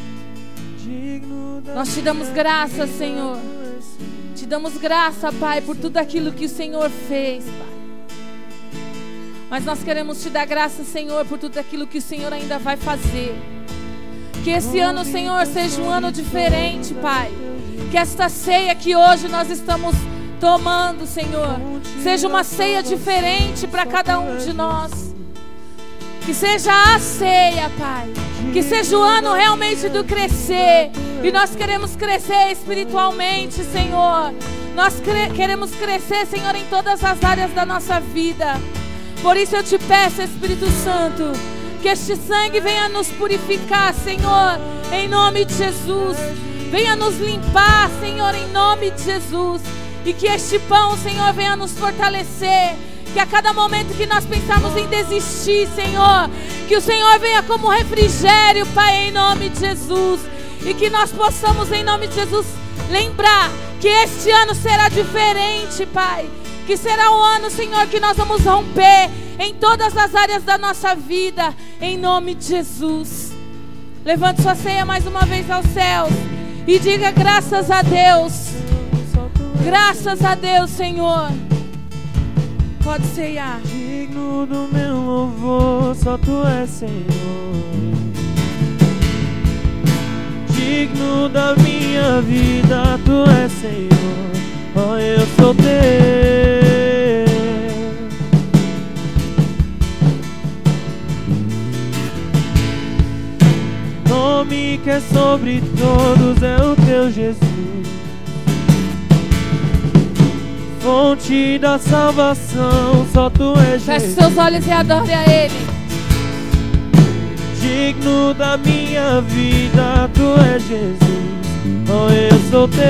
Nós te damos graças, Senhor. Damos graça, Pai, por tudo aquilo que o Senhor fez, Pai. Mas nós queremos te dar graça, Senhor, por tudo aquilo que o Senhor ainda vai fazer. Que esse ano, Senhor, seja um ano diferente, Pai. Que esta ceia que hoje nós estamos tomando, Senhor, seja uma ceia diferente para cada um de nós. Que seja a ceia, Pai. Que seja o ano realmente do crescer. E nós queremos crescer espiritualmente, Senhor. Nós cre queremos crescer, Senhor, em todas as áreas da nossa vida. Por isso eu te peço, Espírito Santo, que este sangue venha nos purificar, Senhor, em nome de Jesus. Venha nos limpar, Senhor, em nome de Jesus. E que este pão, Senhor, venha nos fortalecer. Que a cada momento que nós pensamos em desistir, Senhor, que o Senhor venha como refrigério, Pai, em nome de Jesus. E que nós possamos, em nome de Jesus, lembrar que este ano será diferente, Pai. Que será o ano, Senhor, que nós vamos romper em todas as áreas da nossa vida, em nome de Jesus. Levante sua ceia mais uma vez aos céus e diga graças a Deus. Graças a Deus, Senhor. Pode ceiar. Digno do meu louvor, só tu és Senhor. Digno da minha vida, tu és Senhor. Oh, eu sou teu. Nome que é sobre todos é o teu Jesus. Fonte da salvação, só tu és Feche Jesus. seus olhos e adore a Ele. Digno da minha vida, tu és Jesus. Oh, eu sou teu.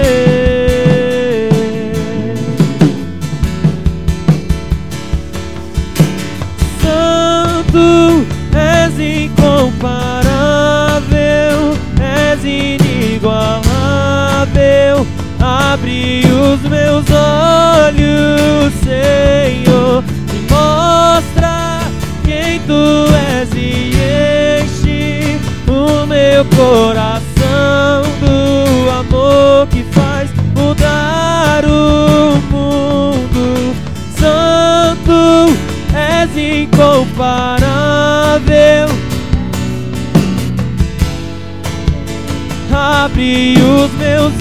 Santo, és incomparável, és inigualável. Abre os meus olhos, Senhor, e mostra quem tu és e enche o meu coração do amor que faz mudar o mundo. Santo, és incomparável.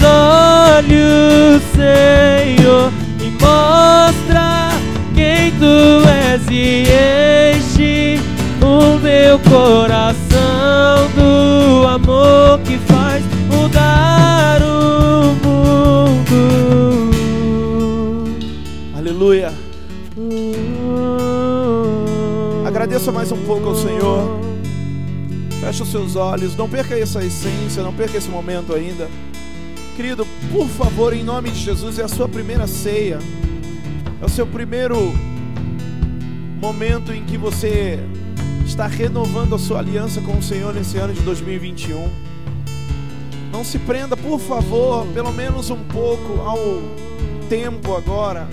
Olhos, Senhor, e mostra quem tu és e enche o meu coração do amor que faz mudar o mundo. Aleluia. Agradeça mais um pouco ao Senhor. Feche os seus olhos. Não perca essa essência, não perca esse momento ainda. Querido, por favor, em nome de Jesus, é a sua primeira ceia. É o seu primeiro momento em que você está renovando a sua aliança com o Senhor nesse ano de 2021. Não se prenda, por favor, pelo menos um pouco ao tempo agora.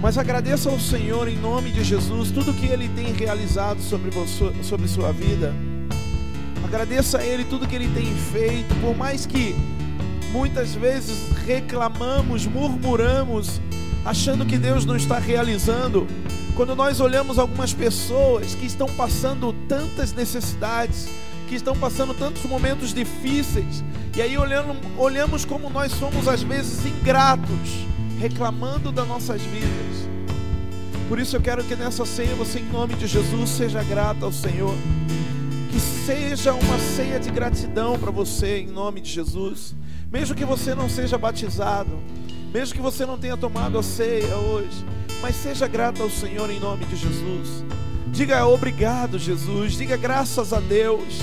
Mas agradeça ao Senhor em nome de Jesus tudo que Ele tem realizado sobre, você, sobre sua vida. Agradeça a Ele tudo que Ele tem feito, por mais que muitas vezes reclamamos, murmuramos, achando que Deus não está realizando. Quando nós olhamos algumas pessoas que estão passando tantas necessidades, que estão passando tantos momentos difíceis, E aí olhando, olhamos como nós somos às vezes ingratos, reclamando das nossas vidas. Por isso eu quero que nessa ceia você, em nome de Jesus, seja grato ao Senhor. Que seja uma ceia de gratidão para você, em nome de Jesus. Mesmo que você não seja batizado, mesmo que você não tenha tomado a ceia hoje, mas seja grato ao Senhor em nome de Jesus. Diga obrigado, Jesus. Diga graças a Deus.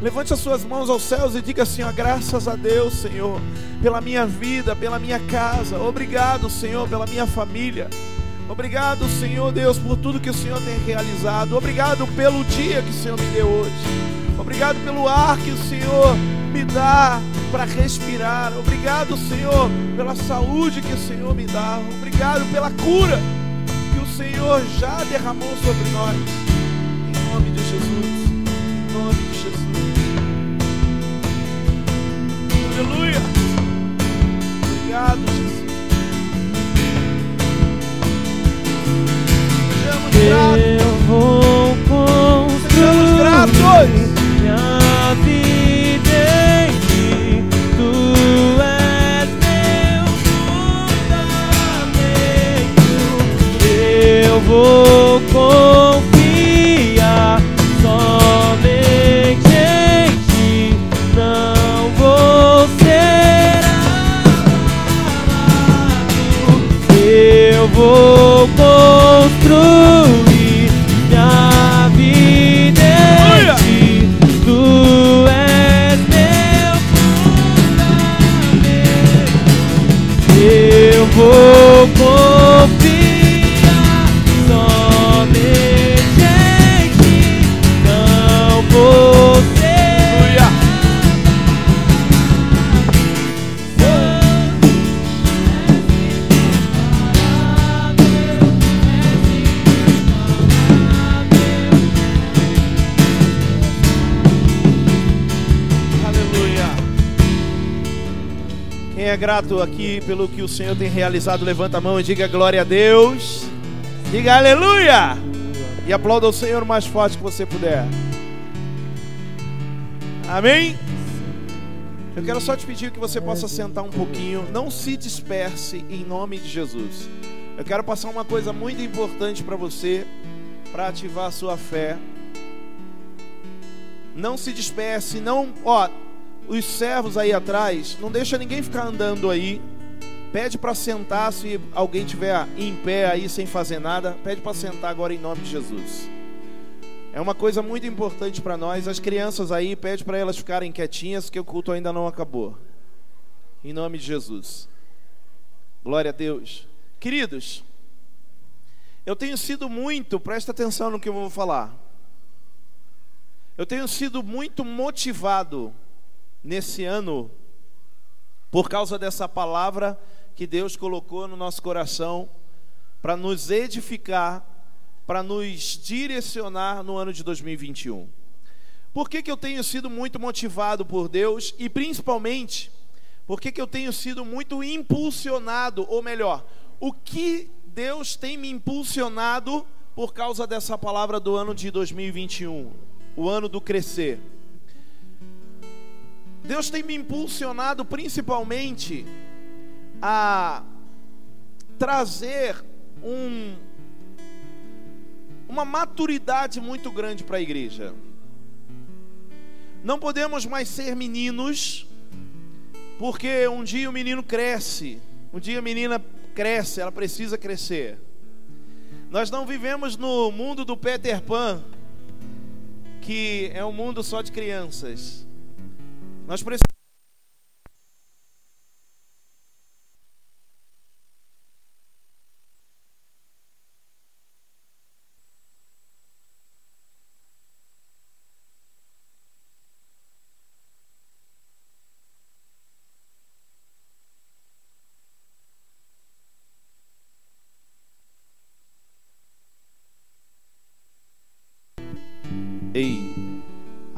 Levante as suas mãos aos céus e diga assim: ó, graças a Deus, Senhor, pela minha vida, pela minha casa. Obrigado, Senhor, pela minha família. Obrigado, Senhor Deus, por tudo que o Senhor tem realizado. Obrigado pelo dia que o Senhor me deu hoje. Obrigado pelo ar que o Senhor me dá para respirar. Obrigado, Senhor, pela saúde que o Senhor me dá. Obrigado pela cura que o Senhor já derramou sobre nós. Em nome de Jesus. Em nome de Jesus. Aleluia. Obrigado, Jesus. Sejamos gratos. Eu vou Sejamos construir gratos. Eu pelo que o Senhor tem realizado, levanta a mão e diga glória a Deus. Diga aleluia. E aplauda o Senhor o mais forte que você puder. Amém? Eu quero só te pedir que você possa sentar um pouquinho. Não se disperse em nome de Jesus. Eu quero passar uma coisa muito importante para você, para ativar a sua fé. Não se disperse, não, ó, os servos aí atrás, não deixa ninguém ficar andando aí. Pede para sentar se alguém tiver em pé aí sem fazer nada, pede para sentar agora em nome de Jesus. É uma coisa muito importante para nós. As crianças aí, pede para elas ficarem quietinhas, que o culto ainda não acabou. Em nome de Jesus. Glória a Deus. Queridos, eu tenho sido muito, presta atenção no que eu vou falar. Eu tenho sido muito motivado nesse ano por causa dessa palavra que Deus colocou no nosso coração para nos edificar, para nos direcionar no ano de 2021. Por que, que eu tenho sido muito motivado por Deus e principalmente por que, que eu tenho sido muito impulsionado, ou melhor, o que Deus tem me impulsionado por causa dessa palavra do ano de 2021, o ano do crescer. Deus tem me impulsionado principalmente a trazer um, uma maturidade muito grande para a igreja. Não podemos mais ser meninos, porque um dia o menino cresce, um dia a menina cresce, ela precisa crescer. Nós não vivemos no mundo do Peter Pan, que é um mundo só de crianças. Nós precisamos.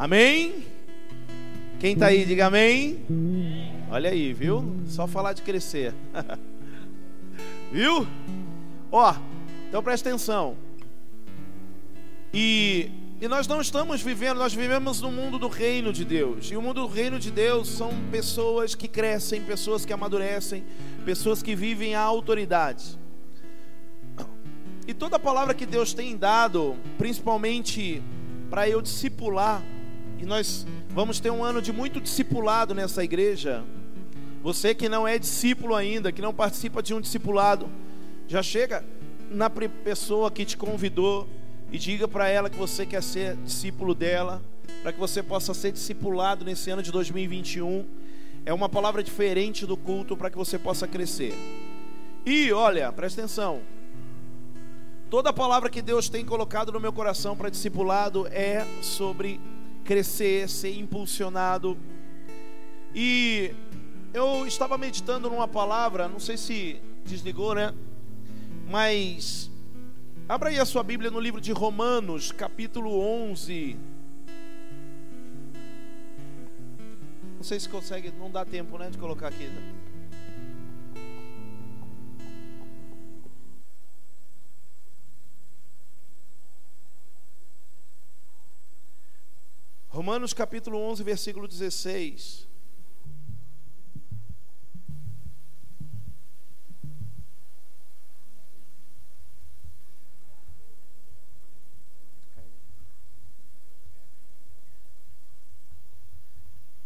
Amém? Quem tá aí, diga amém. Olha aí, viu? Só falar de crescer. viu? Ó, então presta atenção. E E nós não estamos vivendo, nós vivemos no mundo do reino de Deus. E o mundo do reino de Deus são pessoas que crescem, pessoas que amadurecem, pessoas que vivem a autoridade. E toda palavra que Deus tem dado, principalmente para eu discipular, e nós vamos ter um ano de muito discipulado nessa igreja. Você que não é discípulo ainda, que não participa de um discipulado, já chega na pessoa que te convidou e diga para ela que você quer ser discípulo dela, para que você possa ser discipulado nesse ano de 2021. É uma palavra diferente do culto para que você possa crescer. E olha, presta atenção. Toda palavra que Deus tem colocado no meu coração para discipulado é sobre crescer, ser impulsionado. E eu estava meditando numa palavra, não sei se desligou, né? Mas abra aí a sua Bíblia no livro de Romanos, capítulo 11. Não sei se consegue, não dá tempo, né, de colocar aqui. Né? Romanos capítulo 11, versículo 16.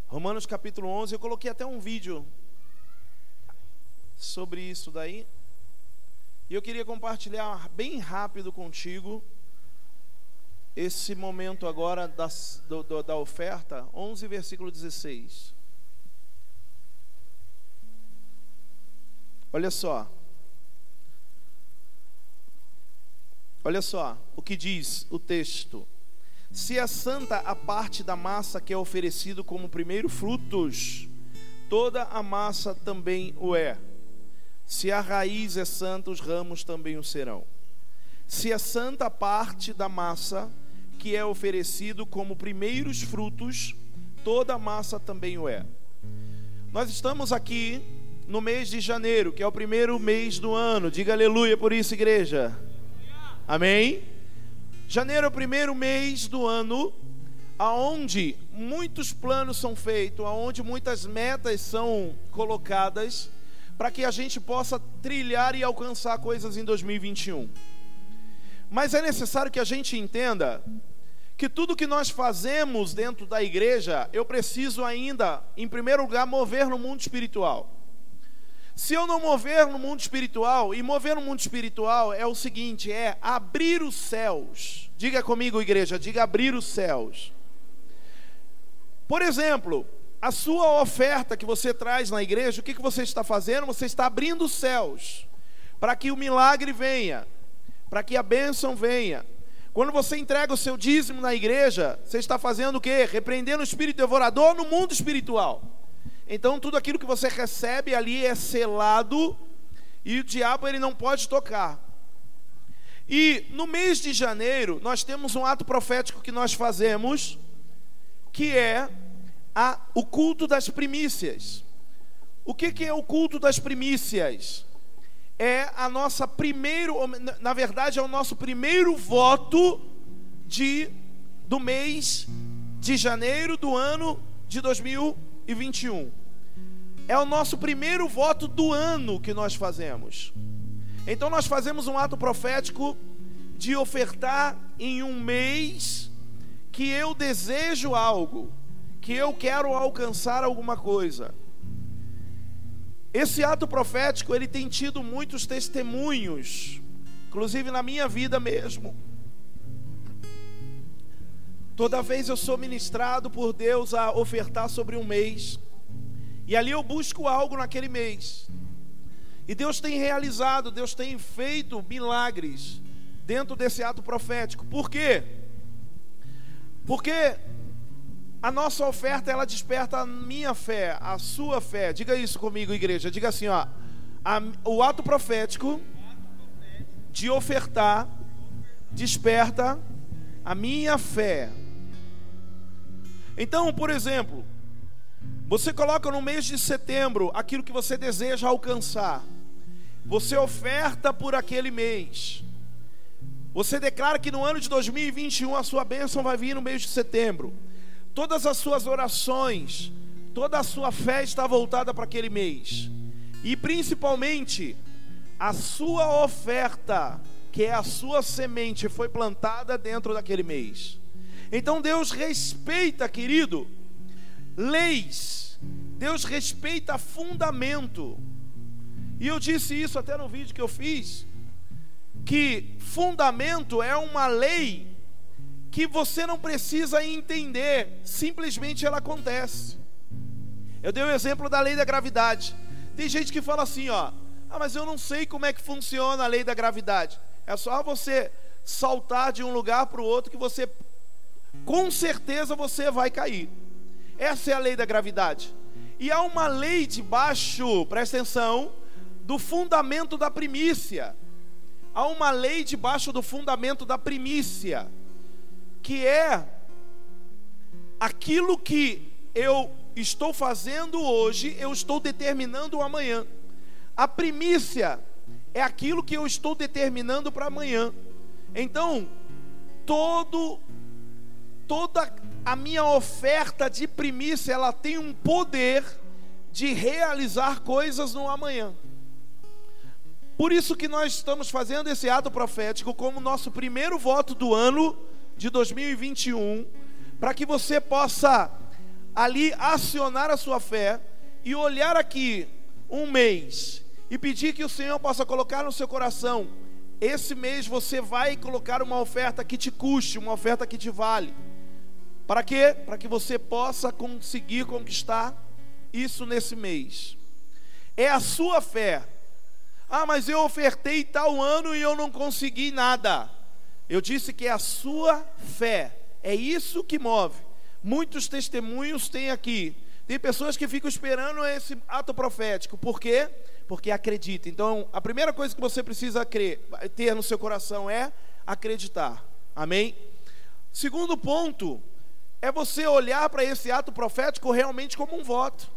Romanos capítulo 11, eu coloquei até um vídeo sobre isso daí. E eu queria compartilhar bem rápido contigo esse momento agora do- do- da oferta, 11, versículo 16. Olha só. Olha só o que diz o texto. Se é santa a parte da massa que é oferecido como primeiro frutos, toda a massa também o é. Se a raiz é santa, os ramos também o serão. Se é santa a parte da massa que é oferecido como primeiros frutos, toda massa também o é. Nós estamos aqui no mês de janeiro, que é o primeiro mês do ano. Diga aleluia por isso, igreja. Amém? Janeiro é o primeiro mês do ano aonde muitos planos são feitos, aonde muitas metas são colocadas para que a gente possa trilhar e alcançar coisas em 2021. Mas é necessário que a gente entenda que tudo que nós fazemos dentro da igreja, eu preciso ainda, em primeiro lugar, mover no mundo espiritual. Se eu não mover no mundo espiritual, e mover no mundo espiritual é o seguinte: é abrir os céus. Diga comigo, igreja, diga abrir os céus. Por exemplo, a sua oferta que você traz na igreja, o que, que você está fazendo? Você está abrindo os céus para que o milagre venha, para que a bênção venha. Quando você entrega o seu dízimo na igreja, você está fazendo o quê? Repreendendo o espírito devorador no mundo espiritual. Então tudo aquilo que você recebe ali é selado e o diabo ele não pode tocar. E no mês de janeiro nós temos um ato profético que nós fazemos, que é a, o culto das primícias. O que, que é o culto das primícias? É a nossa primeiro, na verdade é o nosso primeiro voto de do mês de janeiro do ano de 2021. É o nosso primeiro voto do ano que nós fazemos. Então nós fazemos um ato profético de ofertar em um mês que eu desejo algo, que eu quero alcançar alguma coisa. Esse ato profético, ele tem tido muitos testemunhos, inclusive na minha vida mesmo. Toda vez eu sou ministrado por Deus a ofertar sobre um mês. E ali eu busco algo naquele mês. E Deus tem realizado, Deus tem feito milagres dentro desse ato profético. Por quê? Porque a nossa oferta ela desperta a minha fé, a sua fé. Diga isso comigo, igreja. Diga assim, ó. A, o ato profético de ofertar desperta a minha fé. Então, por exemplo, você coloca no mês de setembro aquilo que você deseja alcançar. Você oferta por aquele mês. Você declara que no ano de 2021 a sua bênção vai vir no mês de setembro. Todas as suas orações, toda a sua fé está voltada para aquele mês. E principalmente, a sua oferta, que é a sua semente, foi plantada dentro daquele mês. Então Deus respeita, querido, leis. Deus respeita fundamento. E eu disse isso até no vídeo que eu fiz, que fundamento é uma lei que você não precisa entender, simplesmente ela acontece. Eu dei o exemplo da lei da gravidade. Tem gente que fala assim, ó, ah, mas eu não sei como é que funciona a lei da gravidade. É só você saltar de um lugar para o outro que você, com certeza, você vai cair. Essa é a lei da gravidade. E há uma lei debaixo, presta atenção, do fundamento da primícia. Há uma lei debaixo do fundamento da primícia, que é aquilo que eu estou fazendo hoje, eu estou determinando amanhã. A primícia é aquilo que eu estou determinando para amanhã. Então, todo toda a minha oferta de primícia, ela tem um poder de realizar coisas no amanhã. Por isso que nós estamos fazendo esse ato profético como nosso primeiro voto do ano de 2021, para que você possa ali acionar a sua fé e olhar aqui um mês e pedir que o Senhor possa colocar no seu coração. Esse mês você vai colocar uma oferta que te custe, uma oferta que te vale. Para quê? Para que você possa conseguir conquistar isso nesse mês. É a sua fé ah, mas eu ofertei tal ano e eu não consegui nada. Eu disse que é a sua fé, é isso que move. Muitos testemunhos tem aqui. Tem pessoas que ficam esperando esse ato profético. Por quê? Porque acredita. Então, a primeira coisa que você precisa crer, ter no seu coração é acreditar. Amém? Segundo ponto é você olhar para esse ato profético realmente como um voto.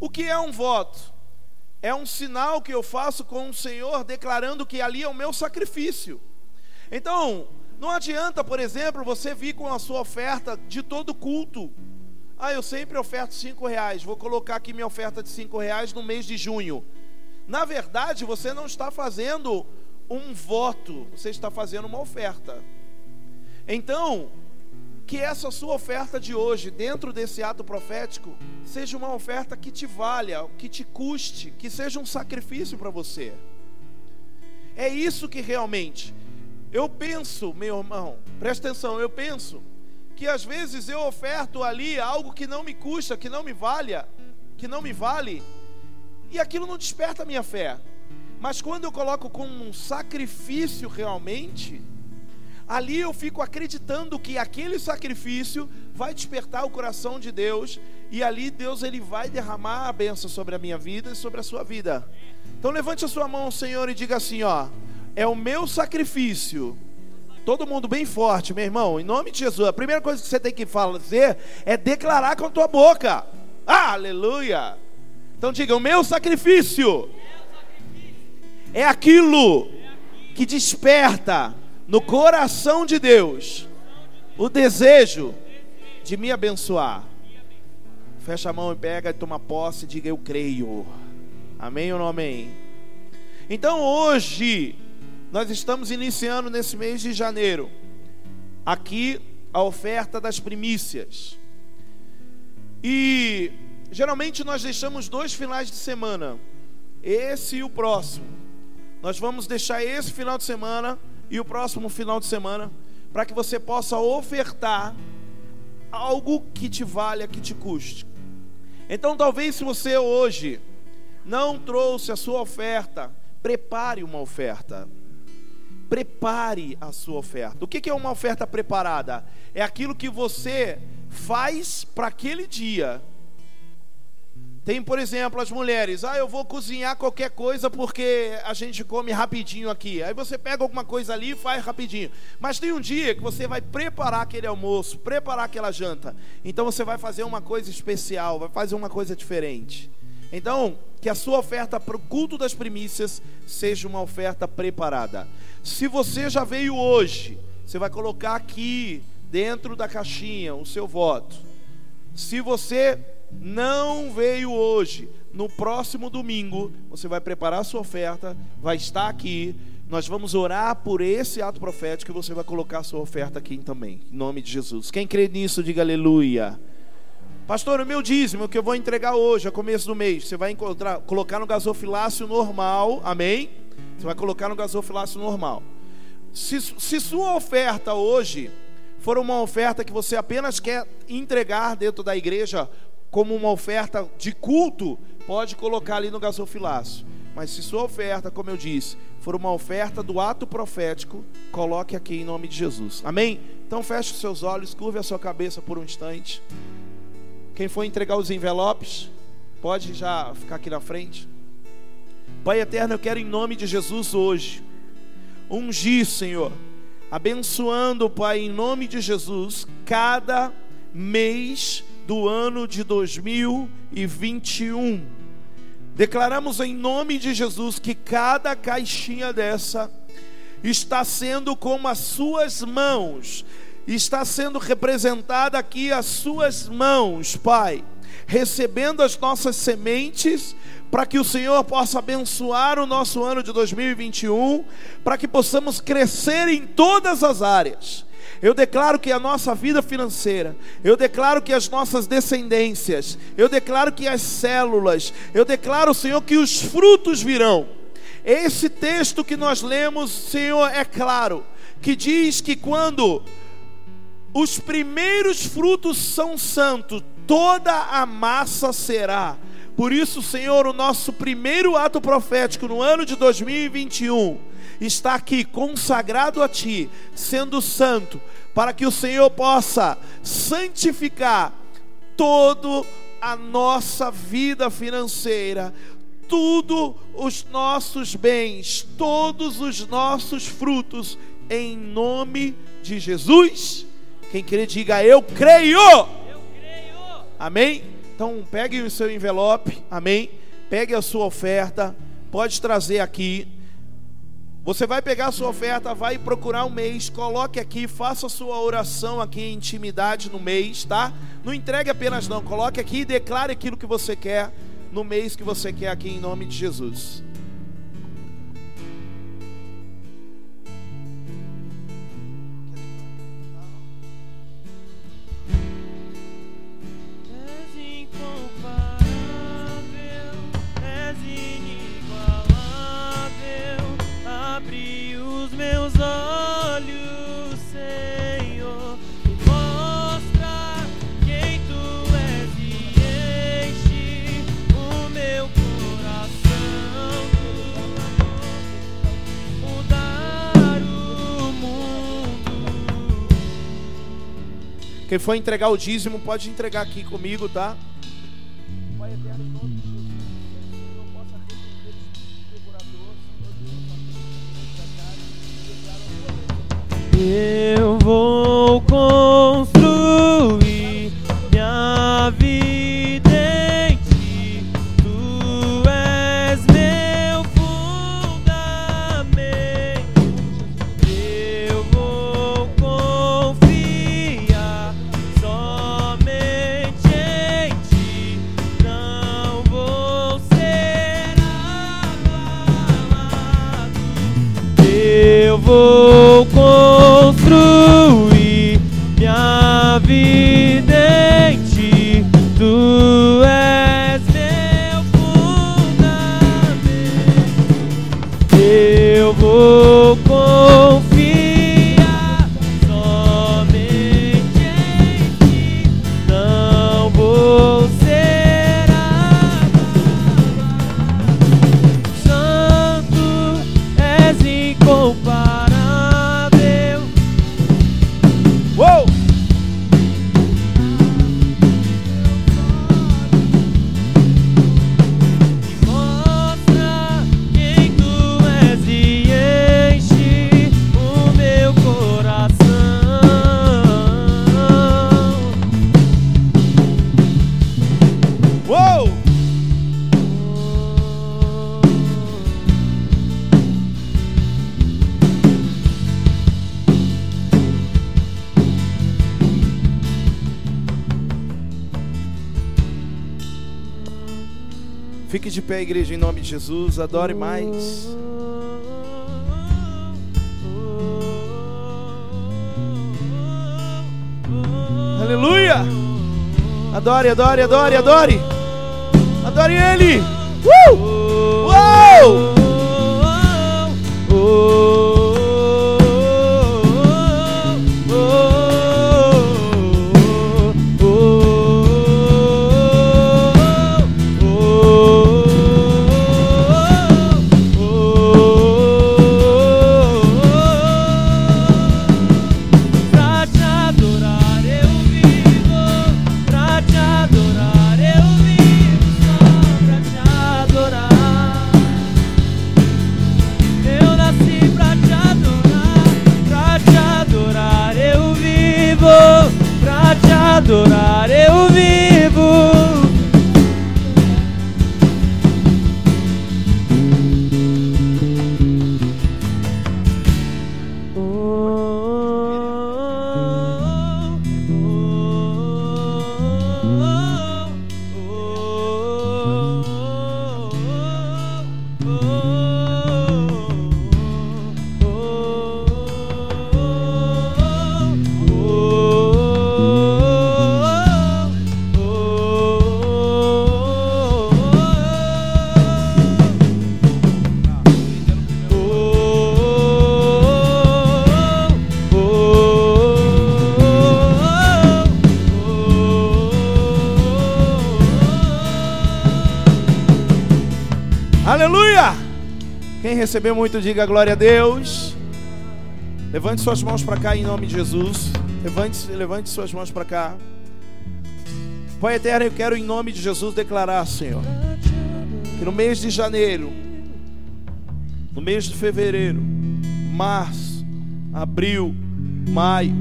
O que é um voto? é um sinal que eu faço com o Senhor, declarando que ali é o meu sacrifício. Então, não adianta, por exemplo, você vir com a sua oferta de todo culto. Ah, eu sempre oferto cinco reais. Vou colocar aqui minha oferta de cinco reais no mês de junho. Na verdade, você não está fazendo um voto, você está fazendo uma oferta. Então, que essa sua oferta de hoje, dentro desse ato profético, seja uma oferta que te valha, que te custe, que seja um sacrifício para você. É isso que realmente. Eu penso, meu irmão, presta atenção, eu penso que às vezes eu oferto ali algo que não me custa, que não me valha, que não me vale, e aquilo não desperta a minha fé. Mas quando eu coloco como um sacrifício realmente, ali eu fico acreditando que aquele sacrifício vai despertar o coração de Deus e ali Deus ele vai derramar a benção sobre a minha vida e sobre a sua vida. Então levante a sua mão, Senhor, e diga assim, ó: é o meu sacrifício. Todo mundo bem forte, meu irmão, em nome de Jesus. A primeira coisa que você tem que fazer é declarar com a tua boca. Aleluia! Então diga: o meu sacrifício é aquilo que desperta no coração de Deus o desejo de me abençoar. Fecha a mão e pega e toma posse e diga: Eu creio. Amém ou não amém? Então hoje, nós estamos iniciando nesse mês de janeiro, aqui a oferta das primícias. E geralmente nós deixamos dois finais de semana, esse e o próximo. Nós vamos deixar esse final de semana e o próximo final de semana, para que você possa ofertar algo que te valha, que te custe. Então, talvez se você hoje não trouxe a sua oferta, prepare uma oferta. Prepare a sua oferta. O que é uma oferta preparada? É aquilo que você faz para aquele dia tem, por exemplo, as mulheres, ah, eu vou cozinhar qualquer coisa porque a gente come rapidinho aqui. Aí você pega alguma coisa ali e faz rapidinho. Mas tem um dia que você vai preparar aquele almoço, preparar aquela janta. Então você vai fazer uma coisa especial, vai fazer uma coisa diferente. Então, que a sua oferta para o culto das primícias seja uma oferta preparada. Se você já veio hoje, você vai colocar aqui dentro da caixinha o seu voto. Se você não veio hoje, no próximo domingo, você vai preparar a sua oferta, vai estar aqui. Nós vamos orar por esse ato profético e você vai colocar a sua oferta aqui também, em nome de Jesus. Quem crê nisso, diga aleluia. Pastor, o meu dízimo que eu vou entregar hoje, a começo do mês, você vai encontrar, colocar no gasofilácio normal, amém? Você vai colocar no gasofilácio normal. Se, se sua oferta hoje for uma oferta que você apenas quer entregar dentro da igreja como uma oferta de culto, pode colocar ali no gasofilácio. Mas se sua oferta, como eu disse, for uma oferta do ato profético, coloque aqui em nome de Jesus. Amém? Então feche os seus olhos, curve a sua cabeça por um instante. Quem for entregar os envelopes, pode já ficar aqui na frente. Pai eterno, eu quero em nome de Jesus hoje ungir, Senhor, abençoando, Pai, em nome de Jesus, cada mês do ano de 2021. Declaramos em nome de Jesus que cada caixinha dessa está sendo como as suas mãos está sendo representada aqui as suas mãos, Pai, recebendo as nossas sementes, para que o Senhor possa abençoar o nosso ano de 2021, para que possamos crescer em todas as áreas. Eu declaro que a nossa vida financeira, eu declaro que as nossas descendências, eu declaro que as células, eu declaro, Senhor, que os frutos virão. Esse texto que nós lemos, Senhor, é claro, que diz que quando os primeiros frutos são santos, toda a massa será. Por isso, Senhor, o nosso primeiro ato profético no ano de 2021 está aqui consagrado a Ti, sendo santo, para que o Senhor possa santificar todo a nossa vida financeira, tudo os nossos bens, todos os nossos frutos, em nome de Jesus. Quem crê, diga eu creio. eu creio. Amém? Então pegue o seu envelope, amém? Pegue a sua oferta, pode trazer aqui. Você vai pegar a sua oferta, vai procurar um mês, coloque aqui, faça a sua oração aqui em intimidade no mês, tá? Não entregue apenas não, coloque aqui e declare aquilo que você quer no mês que você quer aqui em nome de Jesus. Meus olhos, Senhor, mostra quem tu és e enche o meu coração. Mudar o mundo. Quem for entregar o dízimo, pode entregar aqui comigo, tá? Pai eterno, Eu vou construir minha vida Eu vou construir minha vida em ti. Fique de pé, igreja, em nome de Jesus. Adore mais. Aleluia! Adore, adore, adore, adore. Adore Ele. Uh! Uou! Quem recebeu muito, diga glória a Deus. Levante suas mãos para cá em nome de Jesus. Levante, levante suas mãos para cá. Pai eterno, eu quero em nome de Jesus declarar, Senhor, que no mês de janeiro, no mês de fevereiro, março, abril, maio,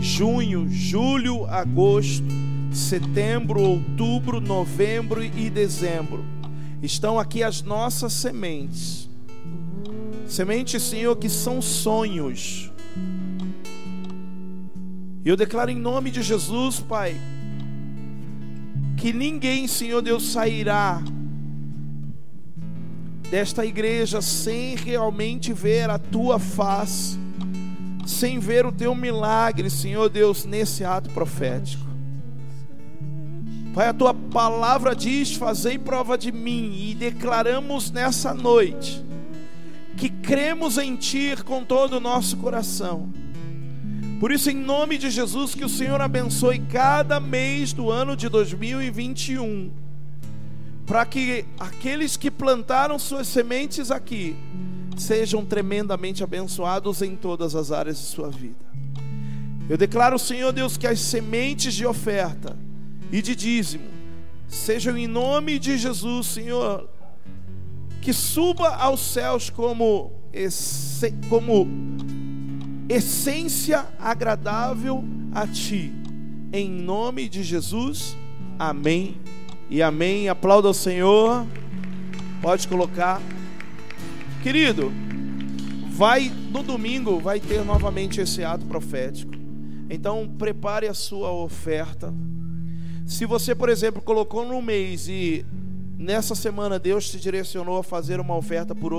junho, julho, agosto, setembro, outubro, novembro e dezembro estão aqui as nossas sementes. Sementes, Senhor, que são sonhos. E eu declaro em nome de Jesus, Pai, que ninguém, Senhor Deus, sairá desta igreja sem realmente ver a tua face, sem ver o teu milagre, Senhor Deus, nesse ato profético. Pai, a tua palavra diz: Fazei prova de mim, e declaramos nessa noite que cremos em Ti com todo o nosso coração. Por isso, em nome de Jesus, que o Senhor abençoe cada mês do ano de 2021, para que aqueles que plantaram suas sementes aqui sejam tremendamente abençoados em todas as áreas de sua vida. Eu declaro, Senhor Deus, que as sementes de oferta e de dízimo sejam em nome de Jesus, Senhor, que suba aos céus como, esse, como essência agradável a Ti. Em nome de Jesus, amém e amém. Aplauda o Senhor. Pode colocar. Querido, vai no domingo vai ter novamente esse ato profético. Então prepare a sua oferta. Se você, por exemplo, colocou no mês e nessa semana Deus te direcionou a fazer uma oferta por outro